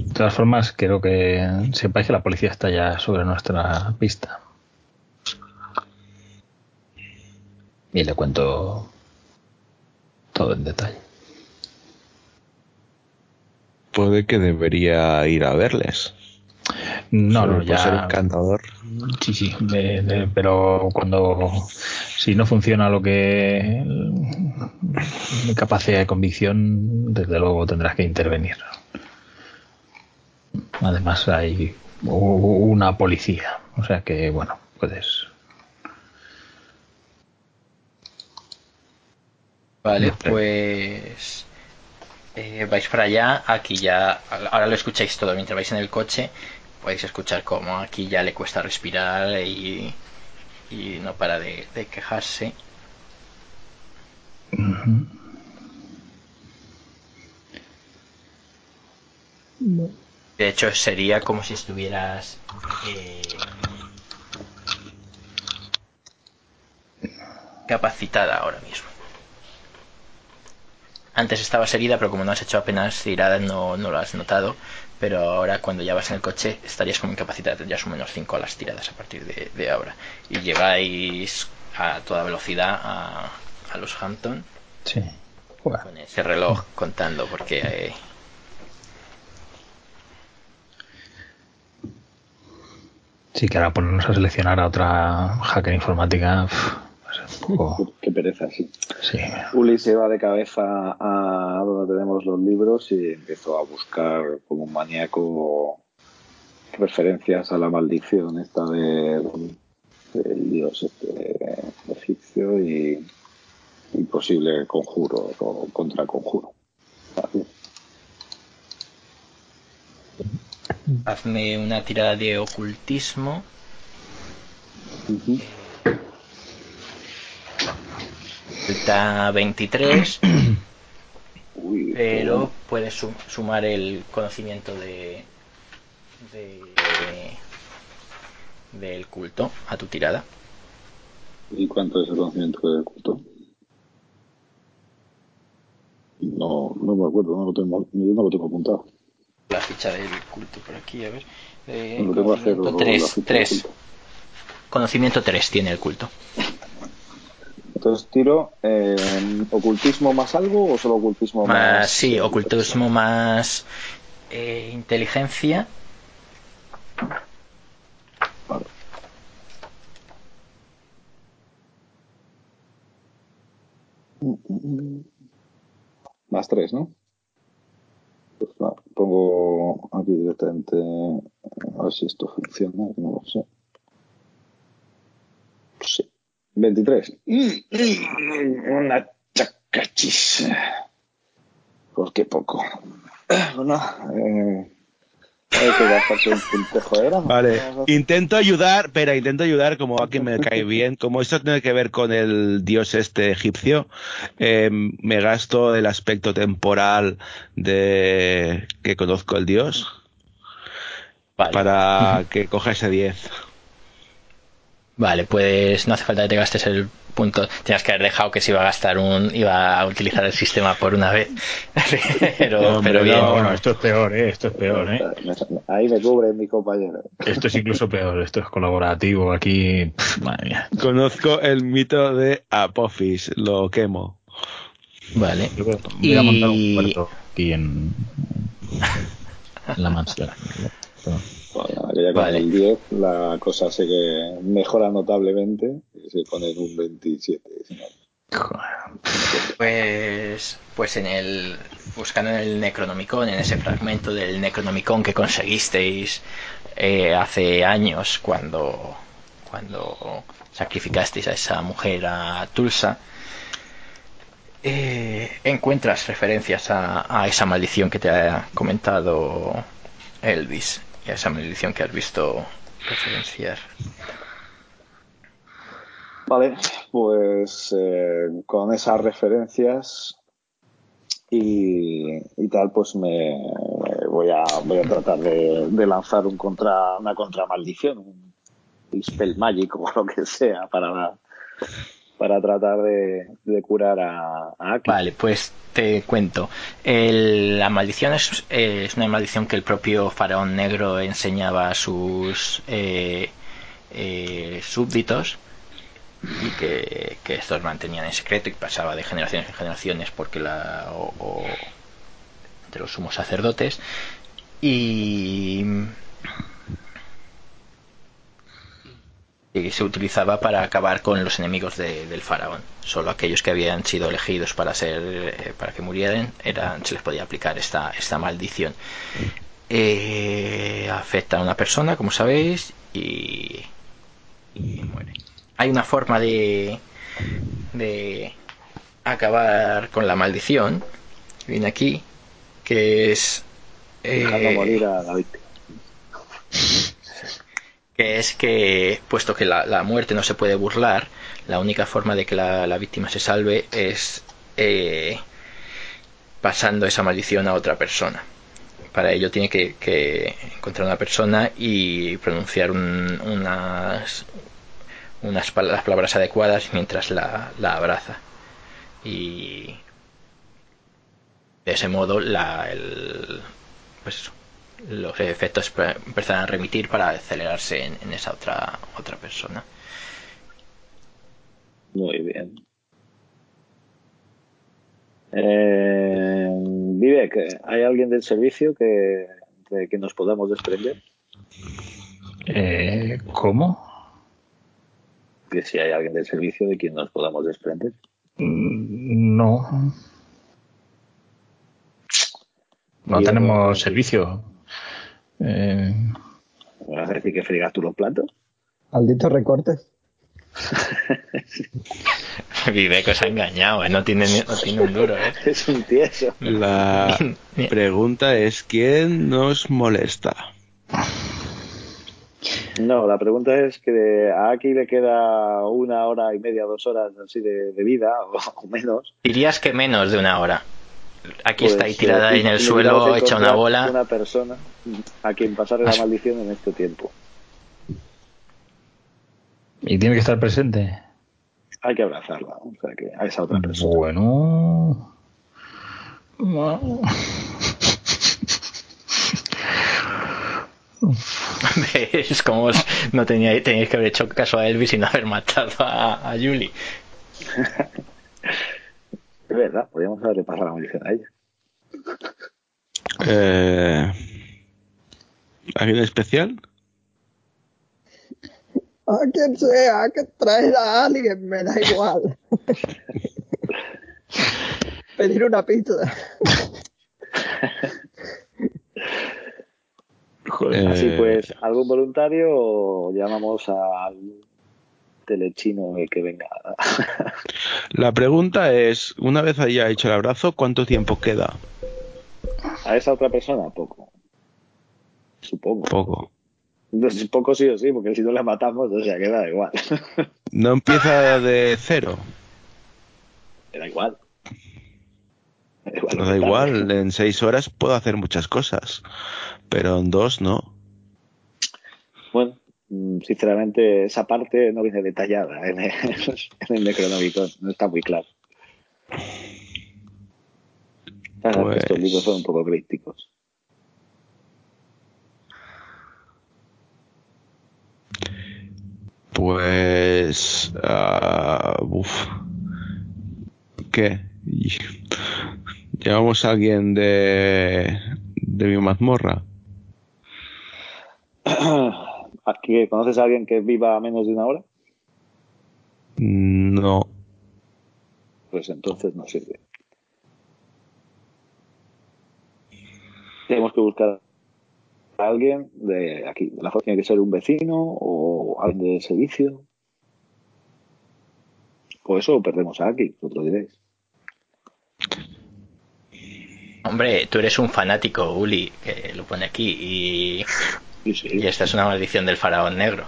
De todas formas, creo que sepáis que la policía está ya sobre nuestra pista. Y le cuento todo en detalle. Puede que debería ir a verles. No, no, ser ya. encantador. Sí, sí, de- de- pero cuando si no funciona lo que mi capacidad de convicción, desde luego tendrás que intervenir. Además hay una policía, o sea que bueno, puedes. Vale, pues eh, vais para allá, aquí ya, ahora lo escucháis todo mientras vais en el coche, podéis escuchar cómo aquí ya le cuesta respirar y, y no para de, de quejarse. De hecho, sería como si estuvieras eh, capacitada ahora mismo. Antes estabas herida, pero como no has hecho apenas tiradas, no, no lo has notado. Pero ahora, cuando ya vas en el coche, estarías como incapacitada. Tendrías un menos 5 a las tiradas a partir de, de ahora. Y llegáis a toda velocidad a, a los Hampton Sí. Con ese reloj contando, porque eh, sí que ahora ponernos a seleccionar a otra hacker informática. Poco- Qué pereza, sí. sí. Uli se va de cabeza a donde tenemos los libros y empezó a buscar como un maníaco referencias a la maldición esta de- del dios este egipcio y, y posible conjuro o contraconjuro. Así. hazme una tirada de ocultismo. Falta 23, Uy, pero puedes sum- sumar el conocimiento de, de del culto a tu tirada. ¿Y cuánto es el conocimiento del culto? No, no me acuerdo, no lo tengo, yo no lo tengo apuntado. La ficha del culto por aquí, a ver. Eh, No lo tengo a hacer conocimiento la 3, ficha del 3. culto. Conocimiento 3 tiene el culto. Entonces tiro eh, ocultismo más algo o solo ocultismo más. Más, sí, ocultismo más eh, inteligencia. Vale. Más tres, ¿no? Pues nada, pongo aquí directamente a ver si esto funciona, no lo sé. Sí. 23. Una chacachis. Pues qué poco. Bueno, eh, hay que gastarse un puntejo de grama. Vale, intento ayudar, espera, intento ayudar como a quien me cae bien. Como esto tiene que ver con el dios este egipcio, eh, me gasto el aspecto temporal de que conozco el dios Vale. para que coja ese 10. Vale, pues no hace falta que te gastes el punto. Tienes que haber dejado que se iba a gastar un. iba a utilizar el sistema por una vez. pero, Hombre, pero bien. no, bueno, esto es peor, ¿eh? Esto es peor, ¿eh? Ahí me cubre mi compañero. Esto es incluso peor, esto es colaborativo aquí. madre mía. Conozco el mito de Apophis, lo quemo. Vale. Yo voy a montar un Y- puerto aquí en, en la mansión. Bueno, con Vale. el 10 la cosa se que mejora notablemente y se pone en un 27. si no. Pues, pues en el buscando en el Necronomicon, en ese fragmento del Necronomicon que conseguisteis eh, hace años cuando cuando sacrificasteis a esa mujer a Tulsa, eh, encuentras referencias a, a esa maldición que te ha comentado Elvis esa maldición que has visto referenciar. Vale, pues eh, con esas referencias y, y tal, pues me, voy a voy a tratar de, de lanzar un contra una contramaldición, un spell magic o lo que sea para para tratar de, curar a. Vale, pues te cuento. La maldición es, una maldición que el propio faraón negro enseñaba a sus eh, eh, súbditos y que, que estos mantenían en secreto y pasaba de generaciones en generaciones porque la o de los sumos sacerdotes y y se utilizaba para acabar con los enemigos de- del faraón. Solo aquellos que habían sido elegidos para ser eh, para que murieran eran se les podía aplicar esta esta maldición. Eh, afecta a una persona, como sabéis, y, y muere. Hay una forma de de acabar con la maldición. Viene aquí que es Dejando eh, morir a la víctima. Que es que, puesto que la, la muerte no se puede burlar, la única forma de que la, la víctima se salve es eh, pasando esa maldición a otra persona. Para ello tiene que, que encontrar una persona y pronunciar un- unas, unas palabras adecuadas mientras la, la abraza. Y de ese modo la, el, pues eso, los efectos empiezan a remitir para acelerarse en, en esa otra otra persona. Muy bien. Eh, Vivek, ¿hay alguien del servicio que, de que nos podamos desprender? Eh, ¿Cómo? Que si hay alguien del servicio de quien nos podamos desprender. Mm, No. No tenemos servicio. Eh, ¿Me vas a decir que fregas tú los platos? Malditos recortes. Viveco se ha engañado, ¿eh? no, tiene, ni- no tiene un duro. ¿eh? Es un tieso. La pregunta es ¿quién nos molesta? No, la pregunta es que a Aki le queda una hora y media, dos horas así de, de vida o, o menos. Dirías que menos de una hora. Aquí Pues, está ahí tirada eh, en el suelo, hecha una bola. Una persona a quien pasarle la maldición en este tiempo. y tiene que estar presente. Hay que abrazarla, o sea que a esa otra persona. Bueno. Bueno. Es como os- no tenía, teníais que haber hecho caso a Elvis y no haber matado a, a Julie. Es verdad, podríamos haberle pasado la maldición a ella. Eh, ¿Alguien especial? A quien sea, que traer a alguien, me da igual. Pedir una pizza. Joder. Así Eh, pues, ¿algún voluntario o llamamos al telechino el que venga? La pregunta es, una vez haya hecho el abrazo, ¿cuánto tiempo queda? ¿A esa otra persona? Poco. Supongo. Poco. No, Poco sí o sí, porque si no la matamos, o sea, que da igual. No empieza de cero. Da igual. Da igual. Lo da igual, en seis horas puedo hacer muchas cosas. Pero en dos no. Bueno, sinceramente, esa parte no viene detallada en el, en el Necronomicon. No está muy claro. Pues- Estos libros son un poco crípticos. Pues... ah, uf. ¿Qué? Llevamos a alguien de, de mi mazmorra. Aquí, ¿Conoces a alguien que viva a menos de una hora? No. Pues entonces no sirve. Tenemos que buscar a alguien de aquí. La zona tiene que ser un vecino o alguien de servicio. O eso lo perdemos aquí, vosotros diréis. Hombre, tú eres un fanático, Uli, que lo pone aquí, y, Sí, sí. y esta es una maldición del faraón negro.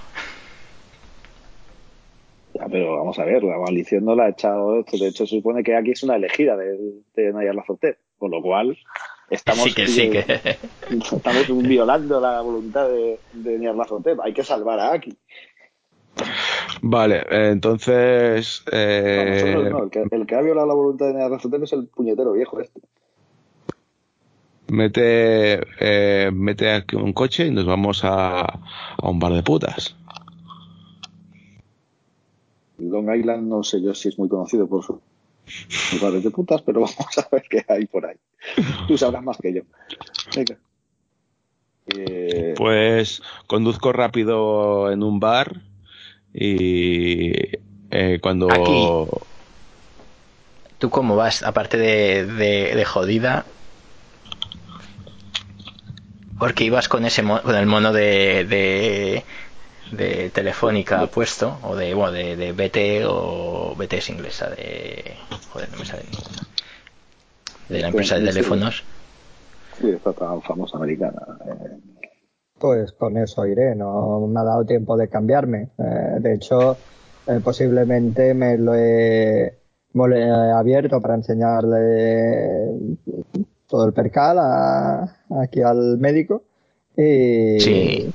Ya, pero vamos a ver, la maldición no la ha echado esto. De hecho, se supone que aquí es una elegida de, de Nayar. Con lo cual, estamos, sí que sí, que... estamos violando la voluntad de, de Nayar. Hay que salvar a Aki. Vale, eh, entonces. No, eh, nosotros no. El que, el que ha violado la voluntad de Nayar es el puñetero viejo este. Mete, eh, mete aquí un coche y nos vamos a, a un bar de putas. Long Island no sé yo si es muy conocido por sus sus bares de putas, pero vamos a ver qué hay por ahí. Tú sabrás más que yo. Venga. Eh, Pues conduzco rápido en un bar y eh, cuando. Aquí. ¿Tú cómo vas? Aparte de, de, de jodida. Porque ibas con ese mo- con el mono de, de, de telefónica puesto, o de, bueno, de, de BT o BT es inglesa, de. Joder, no me sale ninguna. De la empresa de teléfonos. sí, esta tan famosa americana. Eh, Pues con eso iré, no me ha dado tiempo de cambiarme. Eh, de hecho, eh, posiblemente me lo he, me lo he abierto para enseñarle todo el percal a- aquí al médico y, Sí.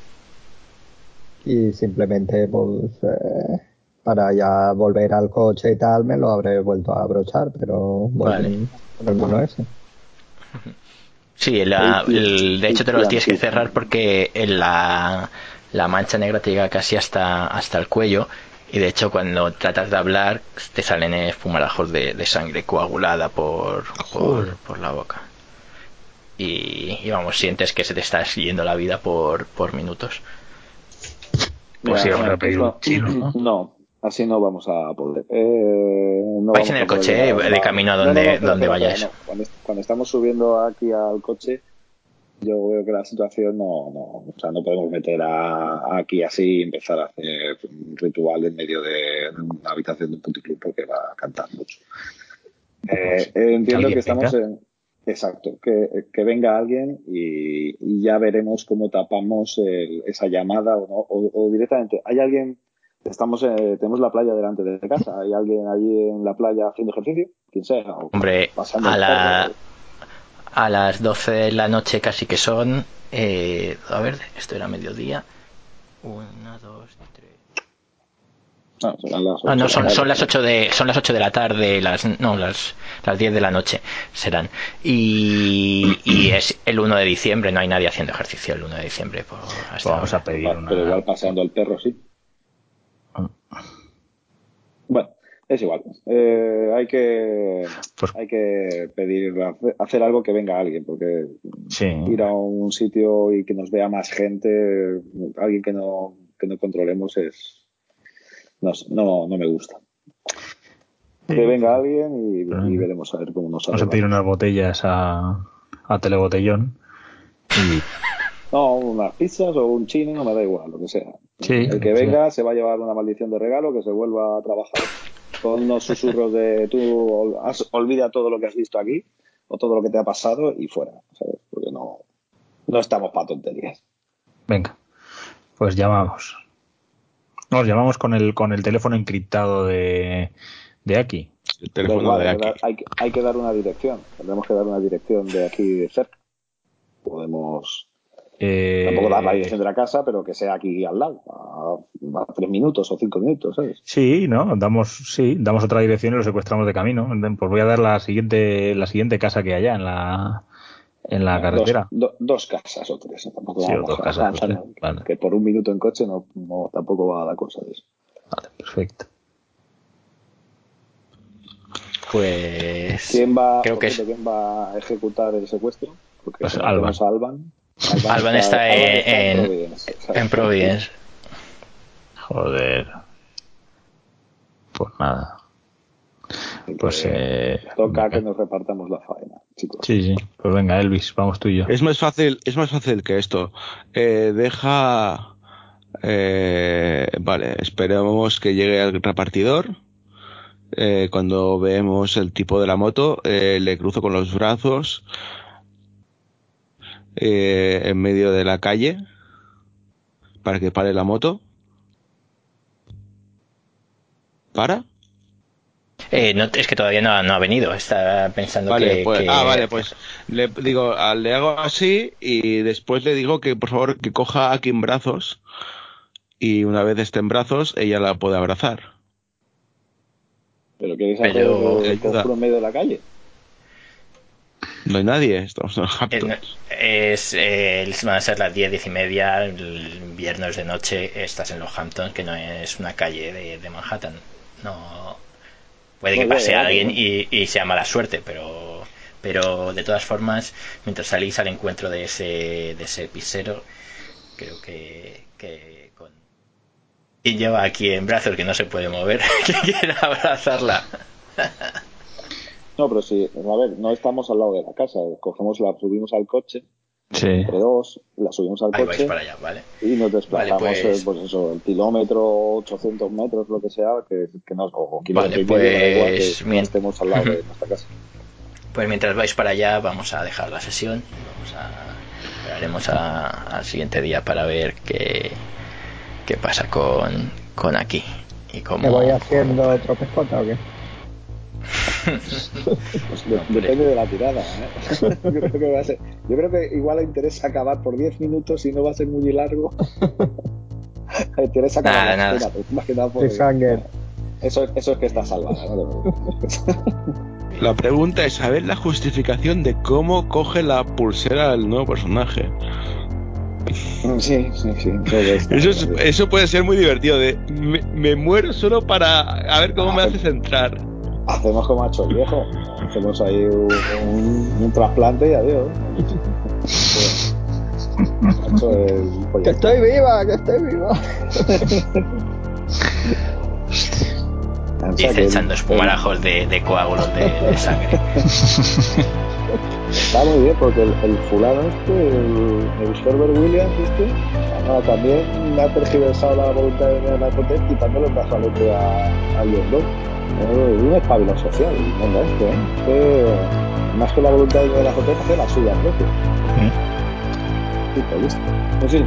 y simplemente pues eh, para ya volver al coche y tal me lo habré vuelto a abrochar, pero bueno, Vale. con el ese. Sí, la- El- de hecho te los tienes que cerrar porque en la, la mancha negra te llega casi hasta, hasta el cuello y de hecho cuando tratas de hablar te salen espumarajos de, de sangre coagulada por, por, por la boca. Y, y vamos, sientes que se te está yendo la vida por, por minutos. Pues sí, mira, vamos a pedir un no, chino, ¿no? No, así no vamos a poder. Eh, no Vais en el a coche, llegar eh, de camino a donde- no, donde vayáis. Cuando, cuando estamos subiendo aquí al coche, yo veo que la situación no, no, o sea, no podemos meter a, a aquí así y empezar a hacer un ritual en medio de una habitación de un puticlub porque va a cantar mucho. Eh, eh, entiendo que estamos en. Exacto, que, que venga alguien y, y ya veremos cómo tapamos el- esa llamada o, no, o, o directamente. ¿Hay alguien? Estamos, eh, tenemos la playa delante de casa. ¿Hay alguien allí en la playa haciendo ejercicio? Quien sea. o Hombre, a la, a las 12 de la noche casi que son. eh, a ver, esto era mediodía. Una, dos, tres. No, serán las Ah, no, ocho son, de la son tarde. las 8 de, son las 8 de la tarde, las, no, las, las 10 de la noche serán. Y, y es el 1 de diciembre, no hay nadie haciendo ejercicio el 1 de diciembre. Por, hasta Vamos a pedir una. Pero igual paseando el perro, sí. Ah. Bueno, es igual. Eh, hay que Pues- hay que pedir hacer algo que venga alguien, porque Sí. ir a un sitio y que nos vea más gente, alguien que no que no controlemos es no, no, no me gusta. Que venga alguien y, y veremos a ver cómo nos Vamos a sale. pedir unas botellas a, a Telebotellón. Y No, unas pizzas o un chino, me da igual, lo que sea. Sí, el que sí. venga se va a llevar una maldición de regalo, que se vuelva a trabajar con unos susurros de tú has- olvida todo lo que has visto aquí o todo lo que te ha pasado y fuera, ¿sabes? Porque no, no estamos para tonterías. venga, pues llamamos. Nos llamamos con el, con el teléfono encriptado de, de aquí. El teléfono igual, de hay, que aquí. hay que- hay que dar una dirección. Tendremos que dar una dirección de aquí de cerca. Podemos Eh, tampoco dar la dirección de la casa, pero que sea aquí al lado, a, a tres minutos o cinco minutos, ¿sabes? Sí, ¿no? Damos, sí, damos otra dirección y lo secuestramos de camino. Pues voy a dar la siguiente, la siguiente casa que haya en la, en la carretera. Dos, do- dos casas o tres. Tampoco Sí, vamos dos a- casas o vamos a- tres, vale. Que por un minuto en coche no, no tampoco va a dar cosa de eso. Vale, perfecto. Pues. ¿Quién va, creo que ¿quién va a ejecutar el secuestro? Porque Pues tenemos a Alban. Alban está en- en- Providence. Sea, En Providence. Joder. Pues nada. Pues eh, Toca que nos repartamos la faena, chicos. Sí, sí. Pues venga, Elvis, vamos tú y yo. Es más fácil, es más fácil que esto. Eh, deja. eh, vale, esperemos que llegue el repartidor. Eh, cuando vemos el tipo de la moto, eh, le cruzo con los brazos eh, en medio de la calle para que pare la moto. ¿Para? Eh, no, es que todavía no, ha- no ha venido. Está pensando Vale, que, pues, que- ah, vale, pues le digo, ah, le hago así y después le digo que por favor que coja aquí en brazos y una vez esté en brazos ella la puede abrazar. Pero queréis Pero- hacer el conjuro en medio de la calle. No hay nadie, estamos en Eh, no- es, eh, van a ser las 10, 10 y media, el viernes de noche, estás en los Hamptons, que no es una calle de, de Manhattan. No puede que pase ya, alguien y, y sea mala suerte, pero pero de todas formas, mientras salís al encuentro de ese de ese pisero, creo que, que con lleva aquí en brazos que no se puede mover, que quiera abrazarla. No, pero sí, a ver, no estamos al lado de la casa. Cogemos la, subimos al coche, Sí. entre dos, la subimos al Ahí vais coche para allá, ¿vale? y nos desplazamos, Vale, pues- eh, pues eso, el kilómetro, 800 metros, lo que sea, que, que nos, o kilómetro Vale, y medio, da igual, pues, que bien. estemos al lado de nuestra casa. Pues mientras vais para allá, vamos a dejar la sesión. Vamos a esperaremos a- al siguiente día para ver qué, qué pasa con, con aquí. Y ¿Me cómo... voy haciendo otro pescota o qué? Pues de- depende de la tirada. ¿eh? yo, creo que va a ser- yo creo que igual le interesa acabar por 10 minutos y no va a ser muy largo. le interesa acabar Nada, la nada. pues, más que nada por-. Eso, eso es que está salvada. ¿no? La pregunta es saber la justificación de cómo coge la pulsera el nuevo personaje. sí, sí, sí. Eso, es- Eso, es- eso puede ser muy divertido. De, me, me muero solo para a ver cómo me haces entrar. Hacemos como ha hecho el viejo. Hacemos ahí un, un- un trasplante y adiós. El ¡Que estoy viva! ¡Que estoy viva! Dice echando espumarajos de, de coágulos de, de sangre. Está muy bien porque el, el fulano este, el, el Herbert Williams este, ah, también ha tergiversado la voluntad de Narcotec quitándole el brazalete a, a John Doe. Es un espabilón social, venga este, ¿eh? Este, más que la voluntad de Narcotec hace la suya propia. Listo, listo. Pues sí.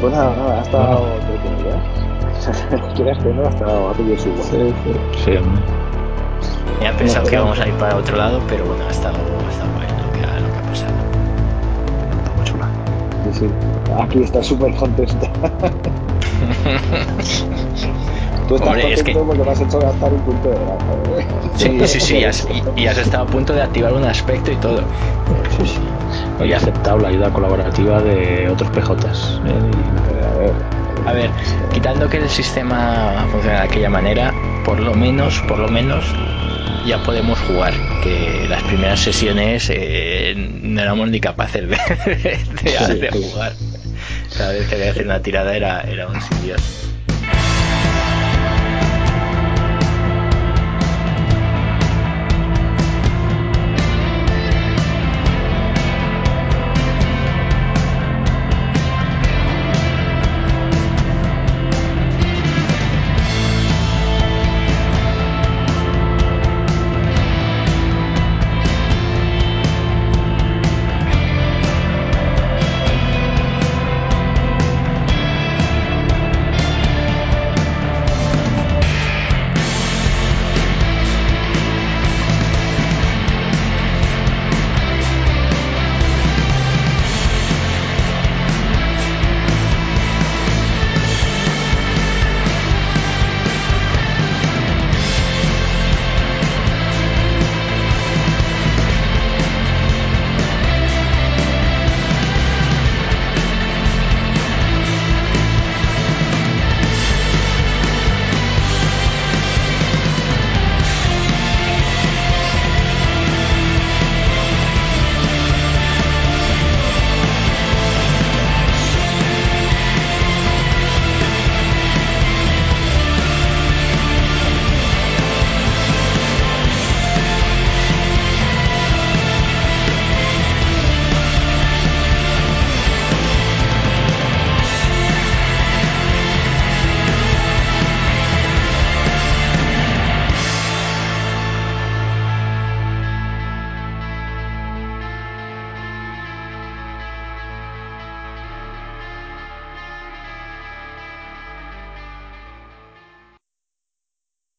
Pues nada, nada, ha estado entretenido, ¿eh? Quieras que no, ha estado a pillo su igual. Sí, sí. Sí. Ya he pensado que íbamos a ir para otro lado, pero bueno, ha estado, ha estado bueno lo que ha, lo que ha pasado. Muy chula. Sí, sí. Aquí está súper contenta. Tú estás Hombre, es contento que- porque me has hecho gastar un punto de granja. ¿eh? Sí, sí, sí, y has, y- y has estado a punto de activar un aspecto y todo. Sí, sí. Hoy he aceptado la ayuda colaborativa de otros PJs. ¿eh? A ver, quitando que el sistema funciona de aquella manera, por lo menos, por lo menos, ya podemos jugar. Que las primeras sesiones eh, no éramos ni capaces de, de- jugar. Cada vez que había que hacer una tirada era, era un sin Dios.